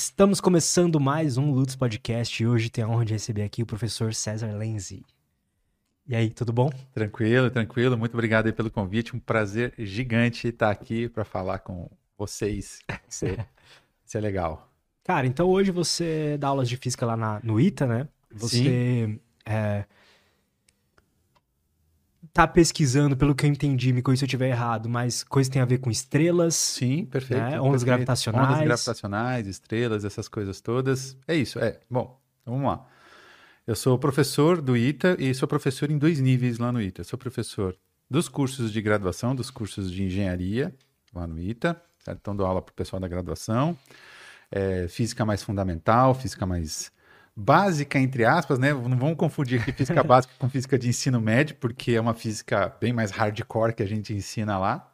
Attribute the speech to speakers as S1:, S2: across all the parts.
S1: Estamos começando mais um Lutz Podcast e hoje tenho a honra de receber aqui o professor César Lenzi. E aí, tudo bom?
S2: Tranquilo, tranquilo. Muito obrigado aí pelo convite. Um prazer gigante estar aqui para falar com vocês. Isso é, isso é legal.
S1: Cara, então hoje você dá aulas de física lá na, no ITA, né? Você é, tá pesquisando, pelo que eu entendi, me corrija se eu estiver errado, mas coisa tem a ver com estrelas.
S2: Sim, perfeito.
S1: Né? Ondas
S2: perfeito.
S1: gravitacionais.
S2: Ondas gravitacionais, estrelas, essas coisas todas. É isso, é. Bom, então vamos lá. Eu sou professor do ITA e sou professor em dois níveis lá no ITA. Sou professor dos cursos de graduação, dos cursos de engenharia lá no ITA. Certo? Então dou aula para o pessoal da graduação. É, física mais fundamental, física mais básica, entre aspas, né? Não vamos confundir aqui física básica com física de ensino médio, porque é uma física bem mais hardcore que a gente ensina lá.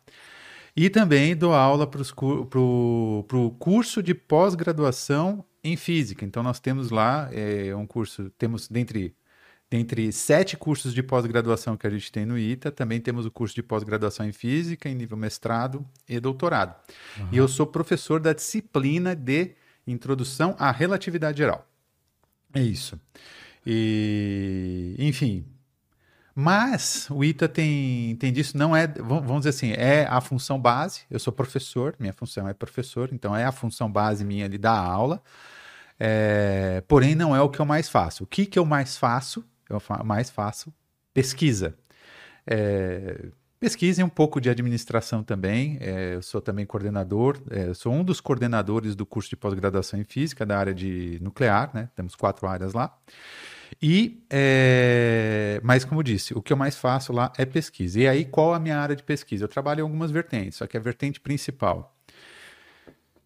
S2: E também dou aula para o curso de pós-graduação em física. Então, nós temos lá é, um curso, temos dentre, dentre sete cursos de pós-graduação que a gente tem no ITA, também temos o curso de pós-graduação em física, em nível mestrado e doutorado. Uhum. E eu sou professor da disciplina de Introdução à Relatividade Geral. É isso. E, enfim. Mas o ITA tem, tem disso, não é, vamos dizer assim, é a função base. Eu sou professor, minha função é professor, então é a função base minha ali da aula. É, porém, não é o que eu mais faço. O que, que eu mais faço? Eu mais faço pesquisa. É, pesquisa e um pouco de administração também. É, eu sou também coordenador, é, sou um dos coordenadores do curso de pós-graduação em física da área de nuclear, né? Temos quatro áreas lá. E, é, mas como disse, o que eu mais faço lá é pesquisa. E aí, qual a minha área de pesquisa? Eu trabalho em algumas vertentes, só que a vertente principal,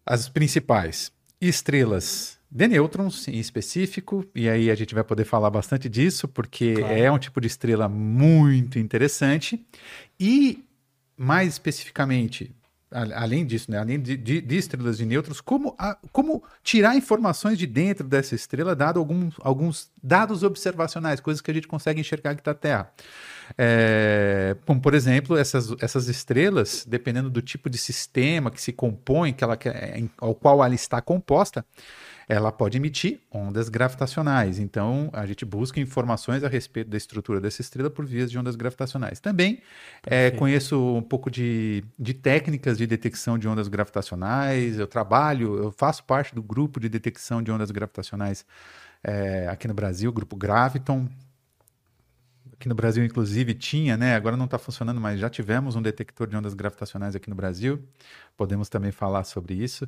S2: as principais, estrelas de nêutrons em específico, e aí a gente vai poder falar bastante disso, porque claro. é um tipo de estrela muito interessante. E, mais especificamente, além disso, né, além de, de, de, estrelas de nêutrons, como, a, como tirar informações de dentro dessa estrela, dado alguns, alguns dados observacionais, coisas que a gente consegue enxergar aqui da Terra. É, como, por exemplo, essas, essas estrelas, dependendo do tipo de sistema que se compõe, que ela, ao qual ela está composta, ela pode emitir ondas gravitacionais. Então, a gente busca informações a respeito da estrutura dessa estrela por vias de ondas gravitacionais. Também é, conheço um pouco de, de técnicas de detecção de ondas gravitacionais. Eu trabalho, eu faço parte do grupo de detecção de ondas gravitacionais é, aqui no Brasil, o grupo Graviton. Aqui no Brasil, inclusive, tinha, né? Agora não está funcionando, mas já tivemos um detector de ondas gravitacionais aqui no Brasil. Podemos também falar sobre isso.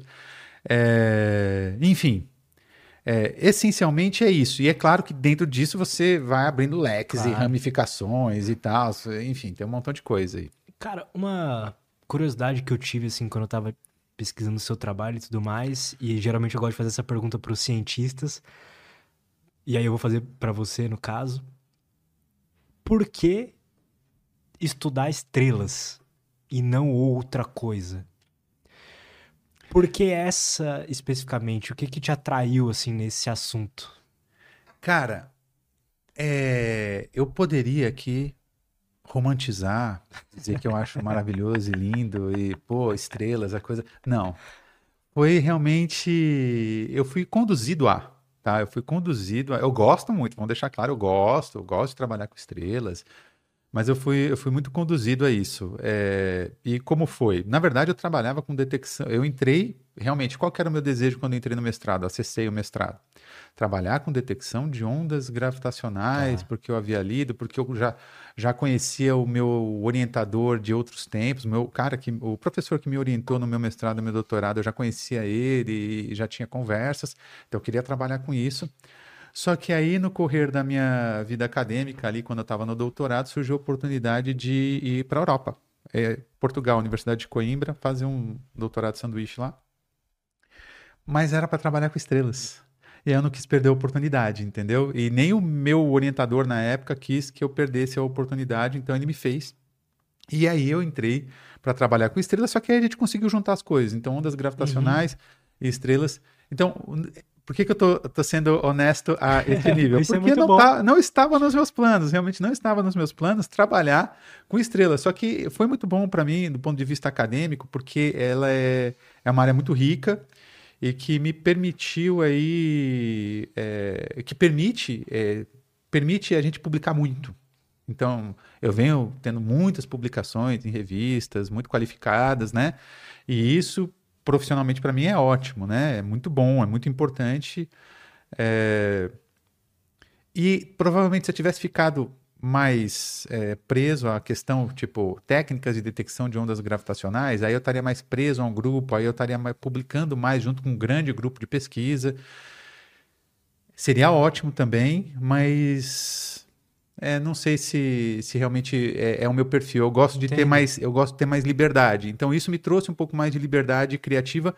S2: É, enfim, é, essencialmente é isso. E é claro que dentro disso você vai abrindo leques claro. e ramificações e tal. Enfim, tem um montão de coisa aí.
S1: Cara, uma curiosidade que eu tive, assim, quando eu tava pesquisando o seu trabalho e tudo mais, e geralmente eu gosto de fazer essa pergunta para os cientistas, e aí eu vou fazer para você, no caso. Por que estudar estrelas e não outra coisa? Por que essa especificamente? O que, que te atraiu assim nesse assunto?
S2: Cara, é... eu poderia aqui romantizar, dizer que eu acho maravilhoso e lindo e pô, estrelas, a coisa. Não. Foi realmente eu fui conduzido a, tá? Eu fui conduzido a, eu gosto muito, vamos deixar claro, eu gosto, eu gosto de trabalhar com estrelas. Mas eu fui, eu fui muito conduzido a isso. É, e como foi? Na verdade, eu trabalhava com detecção. Eu entrei, realmente, qual era o meu desejo quando eu entrei no mestrado? Acessei o mestrado. Trabalhar com detecção de ondas gravitacionais, ah. porque eu havia lido, porque eu já, já conhecia o meu orientador de outros tempos, meu cara que, o professor que me orientou no meu mestrado, no meu doutorado, eu já conhecia ele e já tinha conversas. Então, eu queria trabalhar com isso. Só que aí, no correr da minha vida acadêmica, ali, quando eu estava no doutorado, surgiu a oportunidade de ir para a Europa. É, Portugal, Universidade de Coimbra, fazer um doutorado de sanduíche lá. Mas era para trabalhar com estrelas. E eu não quis perder a oportunidade, entendeu? E nem o meu orientador na época quis que eu perdesse a oportunidade, então ele me fez. E aí eu entrei para trabalhar com estrelas, só que aí a gente conseguiu juntar as coisas. Então, ondas gravitacionais uhum. e estrelas. Então, por que, que eu tô, tô, sendo honesto a esse nível?
S1: É
S2: Porque
S1: é
S2: não, tá, não, estava nos meus planos, realmente não estava nos meus planos trabalhar com estrelas. Só que foi muito bom para mim, do ponto de vista acadêmico, porque ela é, é uma área muito rica e que me permitiu aí, é, que permite, é, permite a gente publicar muito. Então, eu venho tendo muitas publicações em revistas, muito qualificadas, né? E isso, profissionalmente, para mim é ótimo, né? É muito bom, é muito importante. É... E provavelmente se eu tivesse ficado mais é, preso à questão, tipo, técnicas de detecção de ondas gravitacionais, aí eu estaria mais preso a um grupo, aí eu estaria publicando mais junto com um grande grupo de pesquisa. Seria ótimo também, mas é, não sei se, se realmente é, é, o meu perfil. Eu gosto de Entendi. ter mais, eu gosto de ter mais liberdade. Então isso me trouxe um pouco mais de liberdade criativa,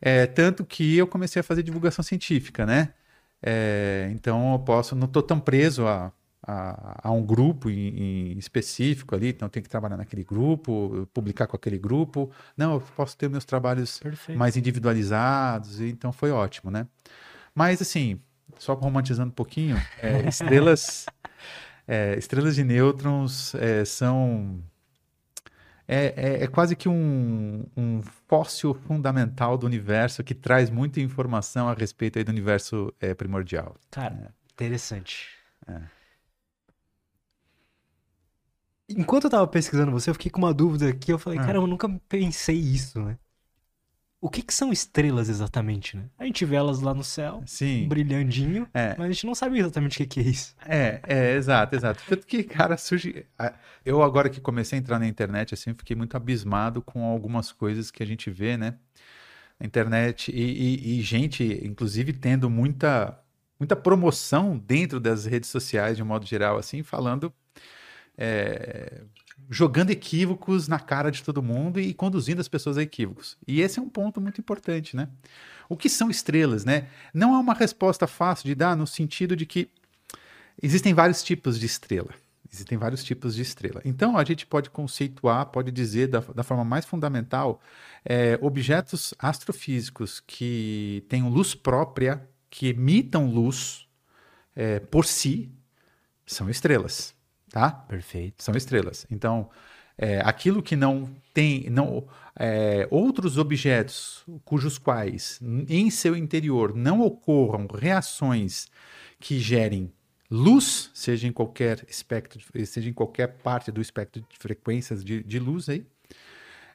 S2: é, tanto que eu comecei a fazer divulgação científica, né? É, então eu posso, não estou tão preso a a, a um grupo em, em, específico ali, então tem que trabalhar naquele grupo, publicar com aquele grupo. Não, eu posso ter meus trabalhos Perfeito. mais individualizados, então foi ótimo, né? Mas assim, só romantizando um pouquinho, é, estrelas, é, estrelas de nêutrons é, são é, é, é, quase que um, um, fóssil fundamental do universo que traz muita informação a respeito do universo é, primordial.
S1: Cara, é. interessante. Enquanto eu tava pesquisando você, eu fiquei com uma dúvida aqui. Eu falei, ah. cara, eu nunca pensei isso, né? O que, que, são estrelas exatamente, né? A gente vê elas lá no céu,
S2: Sim.
S1: brilhandinho, é. mas a gente não sabe exatamente o que, que é isso.
S2: É, é, exato, exato. Tanto que, cara, surge. Eu agora que comecei a entrar na internet, assim, fiquei muito abismado com algumas coisas que a gente vê, né? Na internet e, e, e gente, inclusive, tendo muita, muita promoção dentro das redes sociais, de um modo geral, assim, falando é, jogando equívocos na cara de todo mundo e conduzindo as pessoas a equívocos. E esse é um ponto muito importante, né? O que são estrelas, né? Não é uma resposta fácil de dar no sentido de que existem vários tipos de estrela. Existem vários tipos de estrela. Então, a gente pode conceituar, pode dizer da, da forma mais fundamental, é, objetos astrofísicos que tenham luz própria, que emitam luz é, por si, são estrelas tá?
S1: Perfeito.
S2: São estrelas. Então, é, aquilo que não tem, não, é, outros objetos cujos quais em seu interior não ocorram reações que gerem luz, seja em qualquer espectro, seja em qualquer parte do espectro de frequências de, de luz aí,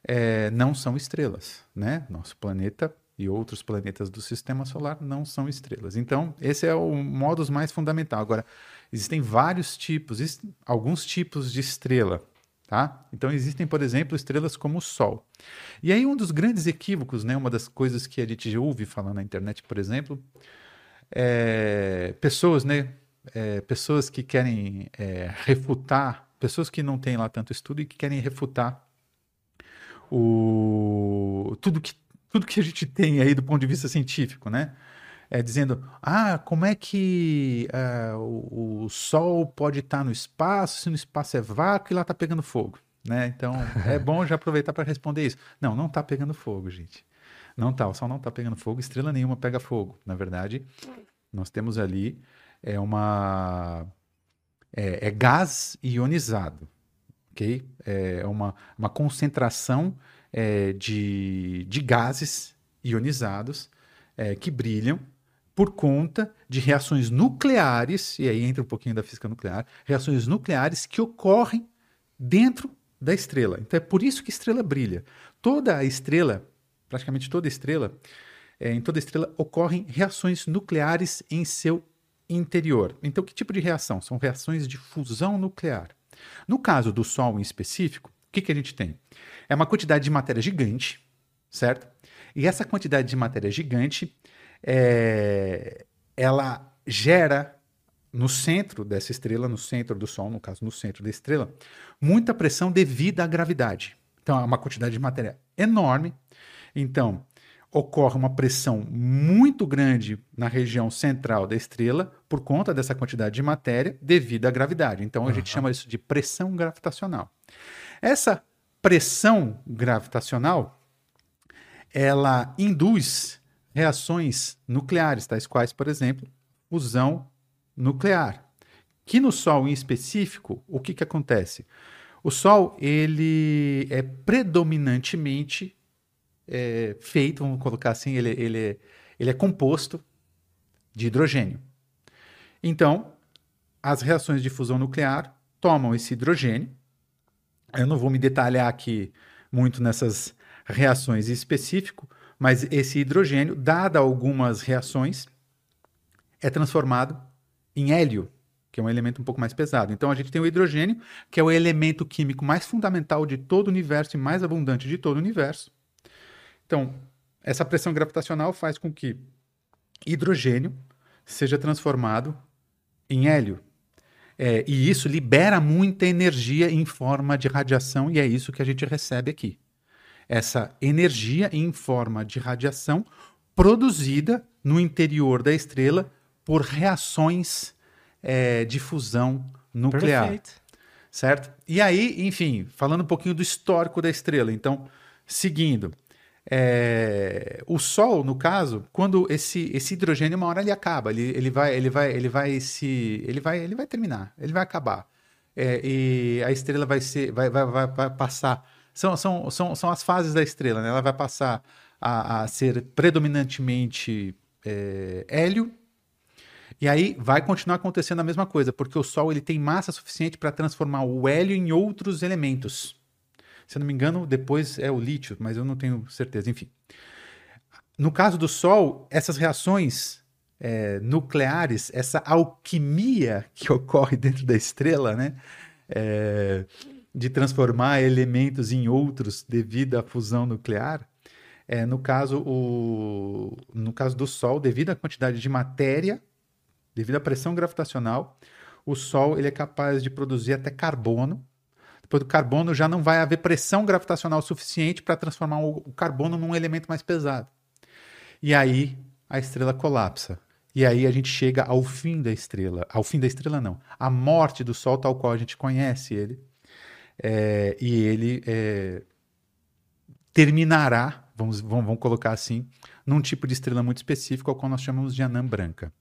S2: é, não são estrelas, né? Nosso planeta e outros planetas do Sistema Solar não são estrelas. Então, esse é o modus mais fundamental. Agora, Existem vários tipos, existem alguns tipos de estrela. Tá? Então existem, por exemplo, estrelas como o Sol. E aí um dos grandes equívocos, né, uma das coisas que a gente ouve falar na internet, por exemplo, é pessoas, né, é, pessoas que querem é, refutar, pessoas que não têm lá tanto estudo e que querem refutar o tudo que tudo que a gente tem aí do ponto de vista científico, né? É, dizendo: ah, como é que é, o, o, Sol pode estar no espaço, se no espaço é vácuo e lá está pegando fogo. Né? Então, é bom já aproveitar para responder isso. Não, não está pegando fogo, gente. Não tá, o Sol não está pegando fogo, estrela nenhuma pega fogo. Na verdade, nós temos ali é uma é, é gás ionizado, ok? É uma, uma concentração é, de, de gases ionizados é, que brilham por conta de reações nucleares, e aí entra um pouquinho da física nuclear, reações nucleares que ocorrem dentro da estrela. Então é por isso que a estrela brilha. Toda a estrela, praticamente toda estrela, é, em toda estrela ocorrem reações nucleares em seu interior. Então, que tipo de reação? São reações de fusão nuclear. No caso do Sol em específico, o que, que a gente tem? É uma quantidade de matéria gigante, certo? E essa quantidade de matéria gigante é, ela gera no centro dessa estrela, no centro do Sol, no caso, no centro da estrela, muita pressão devido à gravidade. Então, é uma quantidade de matéria enorme. Então, ocorre uma pressão muito grande na região central da estrela por conta dessa quantidade de matéria devido à gravidade. Então, a uhum. gente chama isso de pressão gravitacional. Essa pressão gravitacional, ela induz reações nucleares, tais quais, por exemplo, fusão nuclear. Que no Sol em específico, o que, que acontece? O Sol ele é predominantemente é feito, vamos colocar assim, ele, ele, ele é composto de hidrogênio. Então, as reações de fusão nuclear tomam esse hidrogênio. Eu não vou me detalhar aqui muito nessas reações em específico, mas esse hidrogênio, dada algumas reações, é transformado em hélio, que é um elemento um pouco mais pesado. Então a gente tem o hidrogênio, que é o elemento químico mais fundamental de todo o universo e mais abundante de todo o universo. Então, essa pressão gravitacional faz com que hidrogênio seja transformado em hélio. É, e isso libera muita energia em forma de radiação, e é isso que a gente recebe aqui. Essa energia em forma de radiação produzida no interior da estrela por reações é, de fusão nuclear. Perfeito. Certo? E aí, enfim, falando um pouquinho do histórico da estrela. Então, seguindo. É, o Sol, no caso, quando esse, esse hidrogênio, uma hora ele acaba, ele, ele, vai, ele, vai, ele vai se. Ele vai, ele vai terminar, ele vai acabar. É, e a estrela vai ser. Vai, vai, vai, vai, passar. São, são, são, são as fases da estrela, né? Ela vai passar a, a ser predominantemente é, hélio, e aí vai continuar acontecendo a mesma coisa, porque o Sol ele tem massa suficiente para transformar o hélio em outros elementos. Se eu não me engano, depois é o lítio, mas eu não tenho certeza. Enfim. No caso do Sol, essas reações é, nucleares, essa alquimia que ocorre dentro da estrela, né? É, de transformar elementos em outros devido à fusão nuclear, é, no, caso, o, no caso do Sol, devido à quantidade de matéria Devido à pressão gravitacional, o Sol ele é capaz de produzir até carbono. Depois do carbono já não vai haver pressão gravitacional suficiente para transformar o carbono num elemento mais pesado. E aí a estrela colapsa. E aí a gente chega ao fim da estrela. Ao fim da estrela, não. A morte do Sol, tal qual a gente conhece ele. É, e ele é, terminará, vamos, vamos, vamos, colocar assim, num tipo de estrela muito específico, ao qual nós chamamos de anã branca.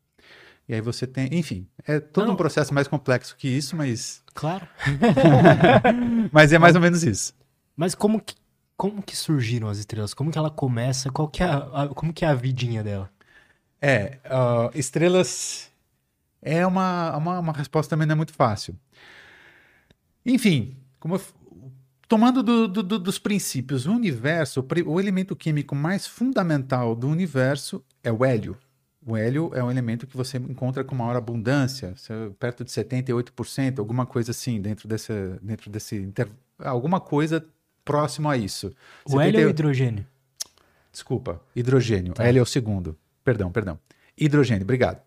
S2: E aí você tem, enfim, é todo Não. um processo mais complexo que isso, mas.
S1: Claro.
S2: mas é mais ou menos isso.
S1: Mas como que, como que surgiram as estrelas? Como que ela começa? Qual que é a, a como que é a vidinha dela?
S2: É, uh, estrelas é uma, uma, uma, resposta também não é muito fácil. Enfim, como eu, tomando do, do, dos princípios, o universo, o, o elemento químico mais fundamental do universo é o hélio. O hélio é um elemento que você encontra com maior abundância, perto de 78%, alguma coisa assim, dentro desse, dentro desse inter... alguma coisa próximo a isso.
S1: O 70... hélio ou hidrogênio?
S2: Desculpa, hidrogênio. Tá. Hélio é o segundo. Perdão, perdão. Hidrogênio, obrigado.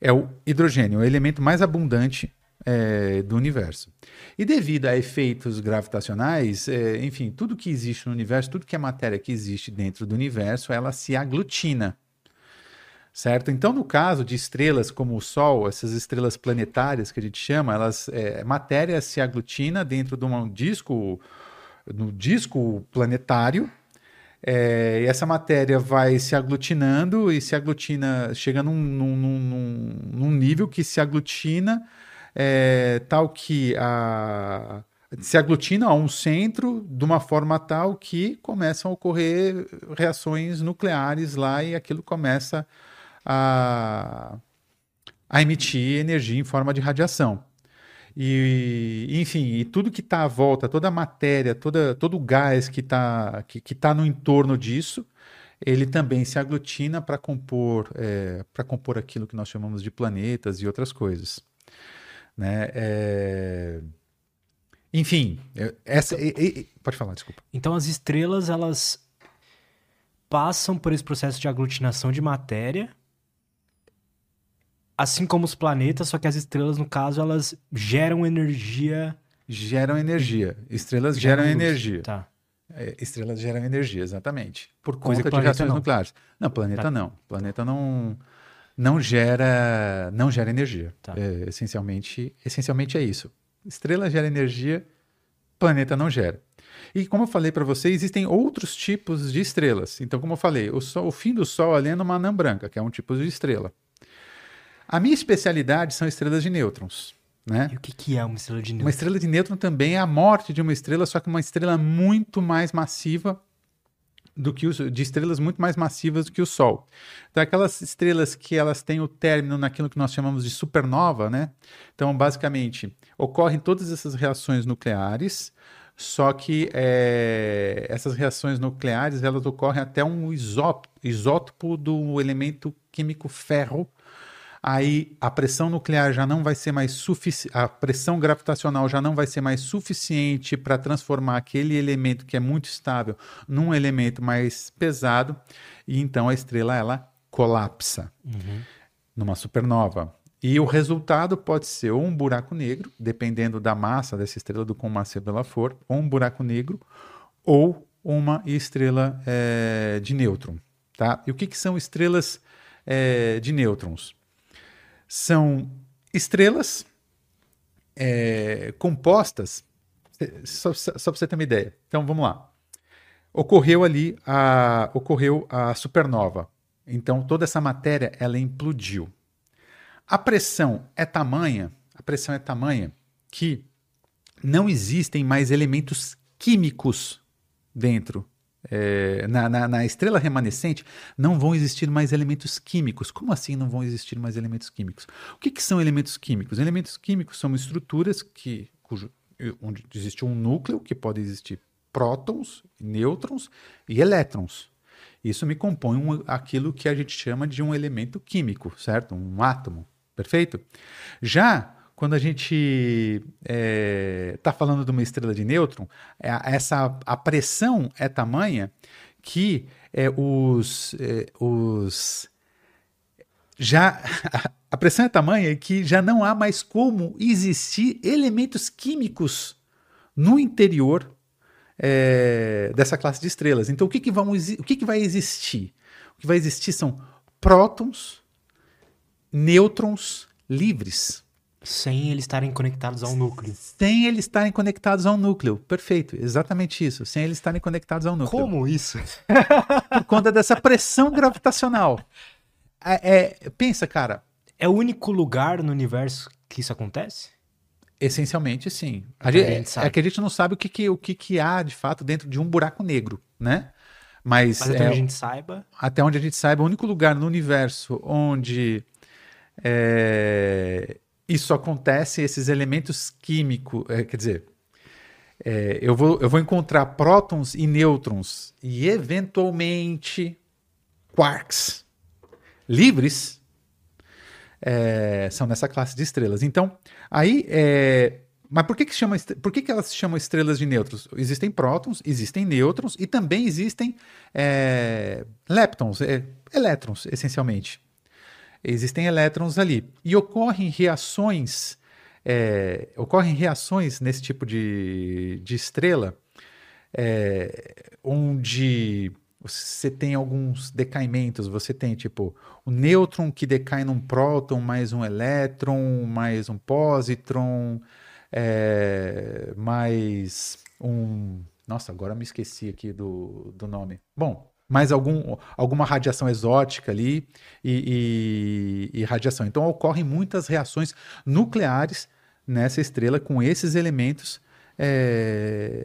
S2: É o hidrogênio, o elemento mais abundante é, do universo. E devido a efeitos gravitacionais, é, enfim, tudo que existe no universo, tudo que é matéria que existe dentro do universo, ela se aglutina certo? Então, no caso de estrelas como o Sol, essas estrelas planetárias que a gente chama, elas é, matéria se aglutina dentro de um disco, no disco planetário. É, e essa matéria vai se aglutinando e se aglutina, chega num, num, num, num nível que se aglutina é, tal que a, se aglutina a um centro de uma forma tal que começam a ocorrer reações nucleares lá e aquilo começa a a, emitir energia em forma de radiação. E, enfim, e tudo que está à volta, toda a matéria, toda, todo o gás que está que, que tá no entorno disso, ele também se aglutina para compor, é, para compor aquilo que nós chamamos de planetas e outras coisas. Né? É... Enfim, essa, então, pode falar, desculpa.
S1: Então as estrelas elas passam por esse processo de aglutinação de matéria assim como os planetas, só que as estrelas, no caso, elas geram energia.
S2: Geram energia. Estrelas geram, geram energia. Tá. É, estrelas geram energia, exatamente. Por Coisa conta de reações não. nucleares. Não, planeta tá. não. Planeta não não gera não gera energia. Tá. É, essencialmente, essencialmente é isso. Estrela gera energia, planeta não gera. E como eu falei para você, existem outros tipos de estrelas. Então, como eu falei, o, sol, o fim do Sol ali é numa anã branca, que é um tipo de estrela. A minha especialidade são estrelas de nêutrons. Né?
S1: E o que, que é uma estrela de nêutron?
S2: Uma estrela de nêutron também é a morte de uma estrela, só que uma estrela muito mais massiva, do que o, de estrelas muito mais massivas do que o Sol. Então, aquelas estrelas que elas têm o término naquilo que nós chamamos de supernova, né? Então, basicamente, ocorrem todas essas reações nucleares, só que é, essas reações nucleares elas ocorrem até um isótopo, isótopo do elemento químico ferro, aí a pressão nuclear já não vai ser mais suficiente, a pressão gravitacional já não vai ser mais suficiente para transformar aquele elemento que é muito estável num elemento mais pesado, e então a estrela ela colapsa
S1: Uhum.
S2: numa supernova. E o resultado pode ser ou um buraco negro, dependendo da massa dessa estrela, do quão massiva ela for, ou um buraco negro, ou uma estrela eh, de nêutron. Tá? E o que, que são estrelas eh, de nêutrons? São estrelas eh, compostas, só, só para você ter uma ideia. Então vamos lá. Ocorreu ali a, ocorreu a supernova. Então toda essa matéria ela implodiu. A pressão é tamanha, a pressão é tamanha que não existem mais elementos químicos dentro. É, na, na, na, estrela remanescente não vão existir mais elementos químicos. Como assim não vão existir mais elementos químicos? O que, que são elementos químicos? Elementos químicos são estruturas que, cujo, onde existe um núcleo que pode existir prótons, nêutrons e elétrons. Isso me compõe um, aquilo que a gente chama de um elemento químico, certo? Um átomo. Perfeito? Já quando a gente está é, tá falando de uma estrela de nêutron, essa, a pressão é tamanha que é, os, é, os já a pressão é tamanha que já não há mais como existir elementos químicos no interior é, dessa classe de estrelas. Então, o que, que, vamos, o que, que vai existir? O que vai existir são prótons, nêutrons livres.
S1: Sem eles estarem conectados ao núcleo.
S2: Sem eles estarem conectados ao núcleo. Perfeito, exatamente isso. Sem eles estarem conectados ao núcleo.
S1: Como isso?
S2: Por conta dessa pressão gravitacional. É, é, pensa, cara.
S1: É o único lugar no universo que isso acontece?
S2: Essencialmente, sim. A gente, a gente é que a gente não sabe o que, que, o que, que há, de fato, dentro de um buraco negro, né? Mas,
S1: Mas até é, onde a gente saiba.
S2: Até onde a gente saiba, o único lugar no universo onde é, isso acontece, esses elementos químicos, é, quer dizer, é, eu, vou, eu vou encontrar prótons e nêutrons e, eventualmente, quarks livres é, são nessa classe de estrelas. Então, aí. É, mas por que, que, chama, por que, que elas se chamam estrelas de nêutrons? Existem prótons, existem nêutrons e também existem é, leptons, é, elétrons, essencialmente. Existem elétrons ali. E ocorrem reações. É, ocorrem reações nesse tipo de, de estrela é, onde você tem alguns decaimentos, você tem tipo o nêutron que decai num próton, mais um elétron, mais um positron, é, mais um. Nossa, agora me esqueci aqui do, do nome. Bom, mais algum, alguma radiação exótica ali e, e, e radiação. Então ocorrem muitas reações nucleares nessa estrela com esses elementos é,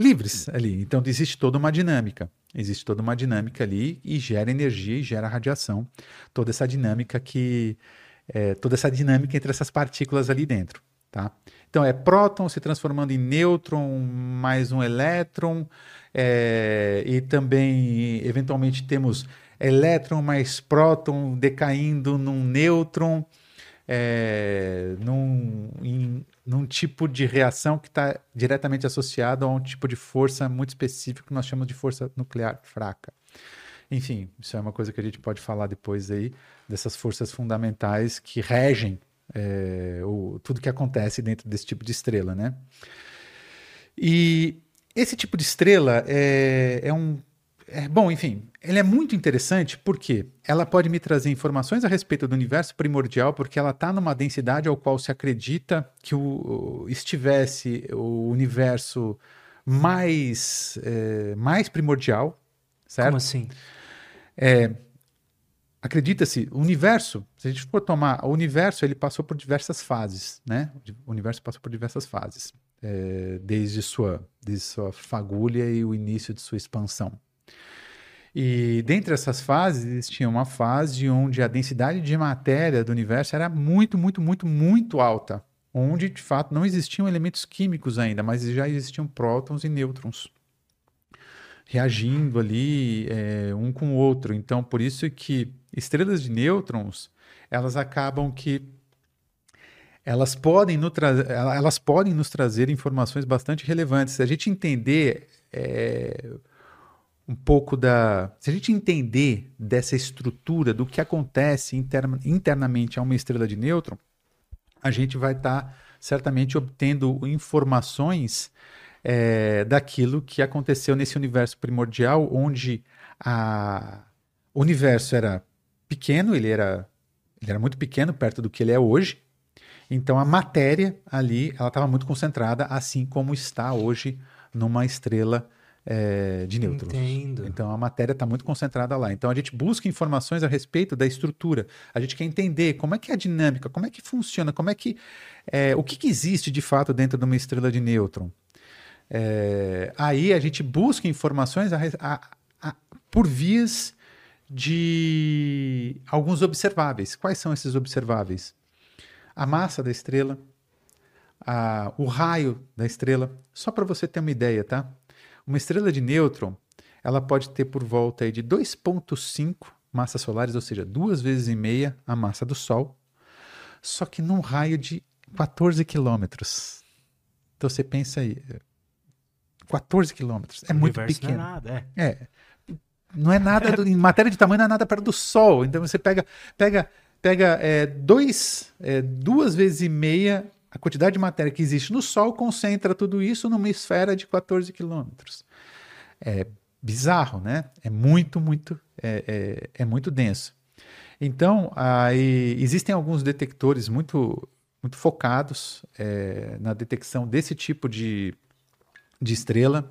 S2: livres ali. Então existe toda uma dinâmica. Existe toda uma dinâmica ali e gera energia e gera radiação. Toda essa dinâmica que. É, toda essa dinâmica entre essas partículas ali dentro. Tá? Então é próton se transformando em nêutron mais um elétron, é, e também eventualmente temos elétron mais próton decaindo num nêutron, é, num, em, num tipo de reação que está diretamente associado a um tipo de força muito específico que nós chamamos de força nuclear fraca. Enfim, isso é uma coisa que a gente pode falar depois aí, dessas forças fundamentais que regem é, o, tudo que acontece dentro desse tipo de estrela, né? E esse tipo de estrela é, é um. É, bom, enfim, ele é muito interessante porque ela pode me trazer informações a respeito do universo primordial, porque ela está numa densidade ao qual se acredita que o, estivesse o universo mais, é, mais primordial, certo?
S1: Como assim?
S2: É, acredita-se, o universo, se a gente for tomar, o universo ele passou por diversas fases, né? O universo passou por diversas fases, é, desde sua, desde sua fagulha e o início de sua expansão, E dentre essas fases, existia uma fase onde a densidade de matéria do universo era muito, muito, muito, muito alta. Onde, de fato, não existiam elementos químicos ainda, mas já existiam prótons e nêutrons reagindo ali é, um com o outro. Então, por isso que estrelas de nêutrons, elas acabam que elas podem, no elas podem nos trazer informações bastante relevantes. Se a gente entender é, um pouco da. Se a gente entender dessa estrutura, do que acontece interna, internamente a uma estrela de nêutron, a gente vai estar tá, certamente obtendo informações é, daquilo que aconteceu nesse universo primordial, onde a... o universo era pequeno, ele era, ele era muito pequeno perto do que ele é hoje. Então a matéria ali ela estava muito concentrada, assim como está hoje numa estrela é, de nêutrons.
S1: Entendo.
S2: Então a matéria está muito concentrada lá. Então a gente busca informações a respeito da estrutura. A gente quer entender como é que é a dinâmica, como é que funciona, como é que é, o que, que, existe de fato dentro de uma estrela de nêutron. É, aí a gente busca informações a, a, a, por vias de alguns observáveis. Quais são esses observáveis? A massa da estrela, o raio da estrela. Só para você ter uma ideia, tá? Uma estrela de nêutron, ela pode ter por volta de 2,5 massas solares, ou seja, duas vezes e meia a massa do Sol, só que num raio de 14 quilômetros. Então você pensa aí, 14 quilômetros, é o muito pequeno.
S1: Não é nada, é.
S2: é. Não é nada, do, em matéria de tamanho, não é nada perto do Sol. Então você pega, pega, pega é, dois, é, duas vezes e meia a quantidade de matéria que existe no Sol concentra tudo isso numa esfera de 14 quilômetros. É bizarro, né? É muito, muito, é, é, é muito denso. Então, aí, existem alguns detectores muito, muito focados é, na detecção desse tipo de, de estrela.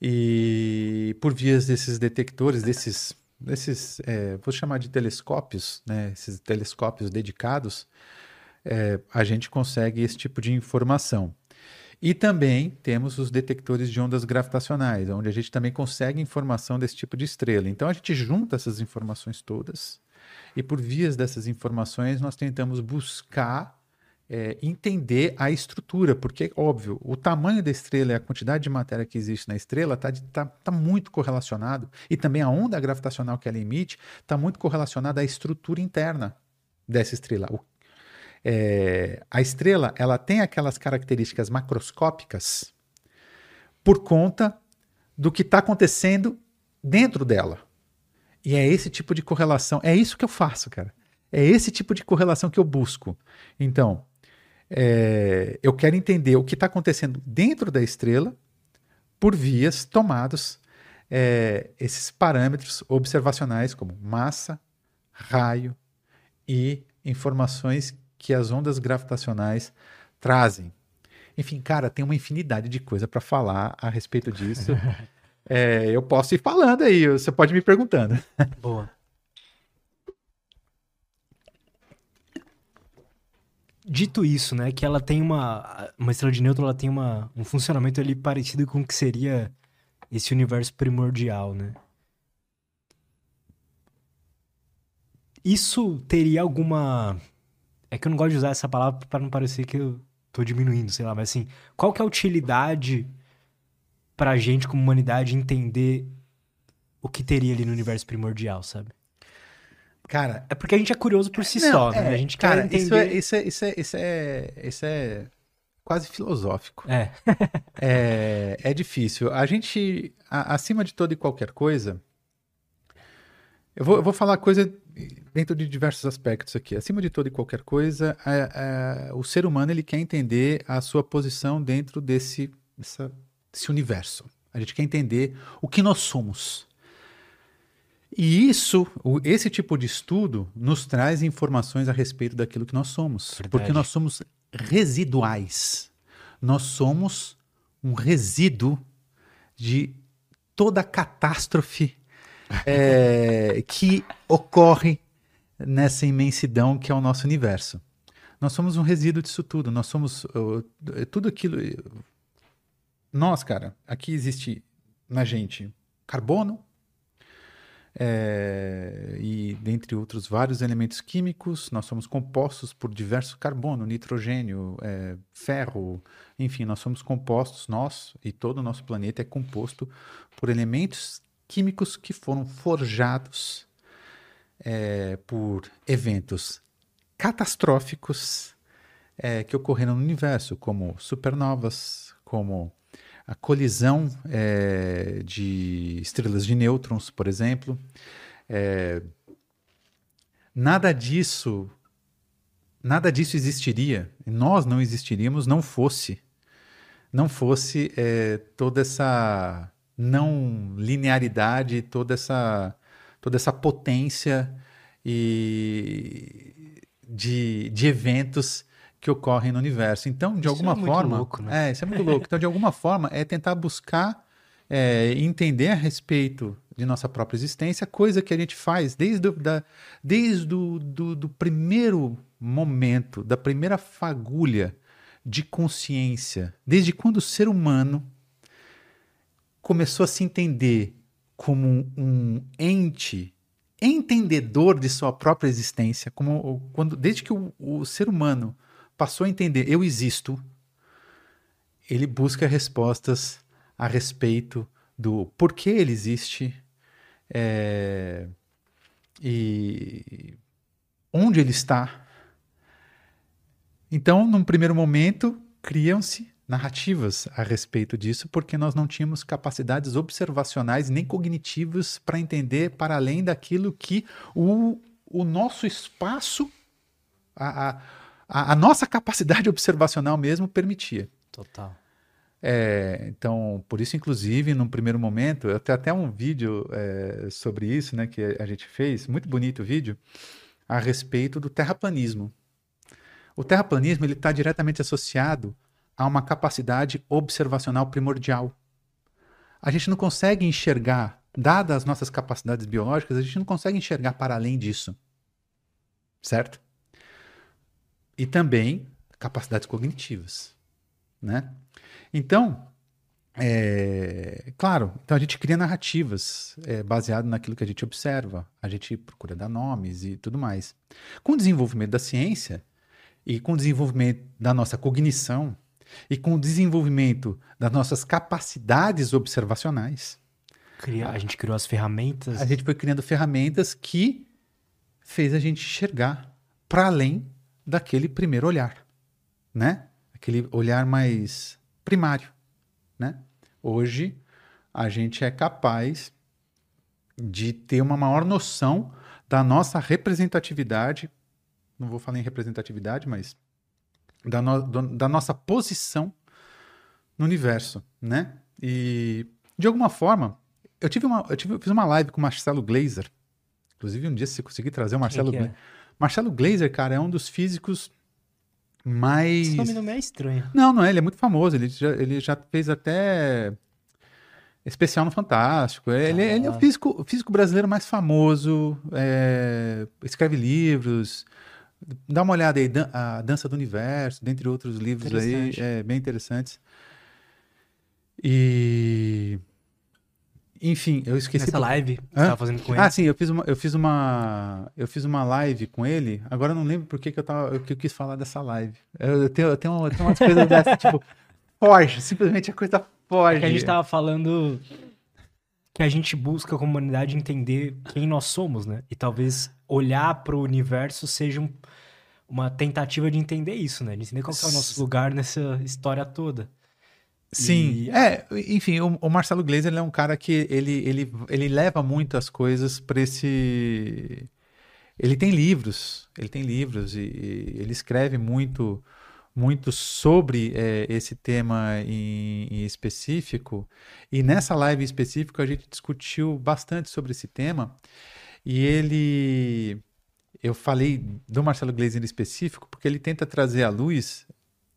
S2: E por vias desses detectores, desses, desses é, vou chamar de telescópios, né? esses telescópios dedicados, é, a gente consegue esse tipo de informação. E também temos os detectores de ondas gravitacionais, onde a gente também consegue informação desse tipo de estrela. Então a gente junta essas informações todas e por vias dessas informações nós tentamos buscar é, entender a estrutura, porque, óbvio, o tamanho da estrela e a quantidade de matéria que existe na estrela está tá, tá muito correlacionado, e também a onda gravitacional que ela emite está muito correlacionada à estrutura interna dessa estrela. O é, a estrela ela tem aquelas características macroscópicas por conta do que está acontecendo dentro dela. E é esse tipo de correlação, é isso que eu faço, cara. É esse tipo de correlação que eu busco. Então, é, eu quero entender o que está acontecendo dentro da estrela por vias tomados é, esses parâmetros observacionais como massa, raio e informações que as ondas gravitacionais trazem. Enfim, cara, tem uma infinidade de coisa para falar a respeito disso. é, eu posso ir falando aí, você pode me perguntando.
S1: Boa. Dito isso, né, que ela tem uma uma estrela de nêutron, ela tem uma, um funcionamento ali parecido com o que seria esse universo primordial, né? Isso teria alguma é que eu não gosto de usar essa palavra para não parecer que eu tô diminuindo, sei lá, mas assim, qual que é a utilidade pra gente como humanidade entender o que teria ali no universo primordial, sabe?
S2: Cara,
S1: é porque a gente é curioso por si não, só, né? é, né? A gente cara, quer
S2: entender... Isso é, isso é, isso é, isso é, é quase filosófico.
S1: É.
S2: é, é difícil. A gente, a, acima de toda e qualquer coisa, eu vou, eu vou falar coisa dentro de diversos aspectos aqui. Acima de toda e qualquer coisa, é, é, o ser humano ele quer entender a sua posição dentro desse, dessa, desse universo. A gente quer entender o que nós somos. E isso, esse tipo de estudo, nos traz informações a respeito daquilo que nós somos. Verdade. Porque nós somos residuais. Nós somos um resíduo de toda a catástrofe é, que ocorre nessa imensidão que é o nosso universo. Nós somos um resíduo disso tudo. Nós somos uh, tudo aquilo. Nós, cara, aqui existe na gente carbono, é, e dentre outros vários elementos químicos, nós somos compostos por diversos carbono, nitrogênio, é, ferro, enfim, nós somos compostos, nós e todo o nosso planeta é composto por elementos químicos que foram forjados é, por eventos catastróficos é, que ocorreram no universo, como supernovas, como a colisão é, de estrelas de nêutrons, por exemplo. É, nada disso, nada disso existiria. Nós não existiríamos, não fosse, não fosse é, toda essa não linearidade, toda essa, toda essa potência e de, de eventos que ocorrem no universo. Então, de
S1: Isso
S2: alguma
S1: é muito
S2: forma.
S1: louco, né?
S2: É, isso é muito louco. Então, de alguma forma, é tentar buscar é, entender a respeito de nossa própria existência, coisa que a gente faz desde, o, da, desde o do, do primeiro momento, da primeira fagulha de consciência, desde quando o ser humano começou a se entender como um ente entendedor de sua própria existência, como quando desde que o, o ser humano passou a entender eu existo, ele busca respostas a respeito do porquê ele existe é, e onde ele está. Então, num primeiro momento, criam-se narrativas a respeito disso, porque nós não tínhamos capacidades observacionais nem cognitivas para entender para além daquilo que o, o nosso espaço, a, a, a, a nossa capacidade observacional mesmo permitia.
S1: Total.
S2: É, então, por isso, inclusive, num primeiro momento, eu tenho até um vídeo é, sobre isso, né, que a gente fez, muito bonito o vídeo, a respeito do terraplanismo. O terraplanismo ele está diretamente associado a uma capacidade observacional primordial. A gente não consegue enxergar, dadas as nossas capacidades biológicas, a gente não consegue enxergar para além disso. Certo? E também capacidades cognitivas, né? Então, é, claro, então a gente cria narrativas é, baseado naquilo que a gente observa, a gente procura dar nomes e tudo mais. Com o desenvolvimento da ciência e com o desenvolvimento da nossa cognição e com o desenvolvimento das nossas capacidades observacionais,
S1: Cria- a gente criou as ferramentas.
S2: a gente foi criando ferramentas que fez a gente enxergar para além daquele primeiro olhar, né? Aquele olhar mais primário, né? Hoje a gente é capaz de ter uma maior noção da nossa representatividade, não vou falar em representatividade, mas da, no- da nossa posição no universo, né? E de alguma forma, eu tive uma, eu tive, eu fiz uma live com o Marcelo Glazer. Inclusive, um dia, se conseguir trazer o Marcelo
S1: que é?
S2: Marcelo Glazer, cara, é um dos físicos mais.
S1: Esse nome não é estranho.
S2: Não, não é, ele é muito famoso. Ele já, ele já fez até especial no Fantástico. Ele, ele é o
S1: Ah.
S2: físico, o físico brasileiro mais famoso, é, escreve livros. Dá uma olhada aí, Dan- A Dança do Universo, dentre outros livros aí, é, bem interessantes. E. Enfim, eu esqueci.
S1: Nessa live que você tava fazendo com ele.
S2: Ah, sim, eu fiz uma, eu fiz uma, eu fiz uma live com ele. Agora eu não lembro por que, que eu tava, que eu quis falar dessa live. Eu, eu tenho, eu tenho, eu tenho umas coisas dessas, tipo, foge, simplesmente a coisa foge.
S1: É que a gente tava falando que a gente busca como humanidade entender quem nós somos, né? E talvez olhar pro universo seja um- uma tentativa de entender isso, né? De entender qual é o nosso lugar nessa história toda.
S2: Sim,
S1: E-
S2: é, enfim, o, o Marcelo Gleiser é um cara que ele, ele, ele leva muito as coisas para esse. Ele tem livros, ele tem livros e, e ele escreve muito, muito sobre é, esse tema em, em específico. E nessa live em específico a gente discutiu bastante sobre esse tema. E ele, eu falei do Marcelo Gleiser em específico porque ele tenta trazer à luz.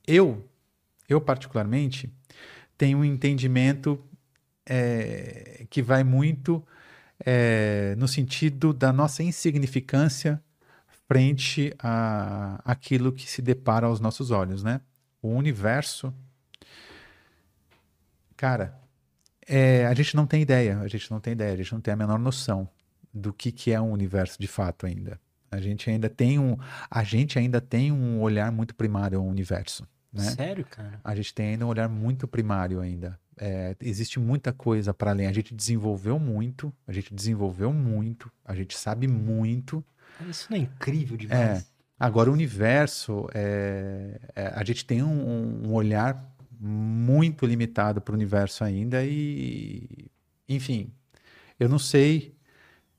S2: Eu, eu particularmente tem um entendimento é, que vai muito é, no sentido da nossa insignificância frente a aquilo que se depara aos nossos olhos, né? O universo, cara, É, a gente não tem ideia, a gente não tem ideia, a gente não tem a menor noção do que, que é um universo de fato ainda. A gente ainda tem um, a gente ainda tem um olhar muito primário ao universo. Né?
S1: Sério, cara?
S2: A gente tem ainda um olhar muito primário ainda. É, existe muita coisa para além. A gente desenvolveu muito, a gente desenvolveu muito, a gente sabe muito.
S1: Isso não é incrível demais.
S2: É. Agora, o universo, é, é, a gente tem um, um olhar muito limitado para o universo ainda e, enfim, eu não sei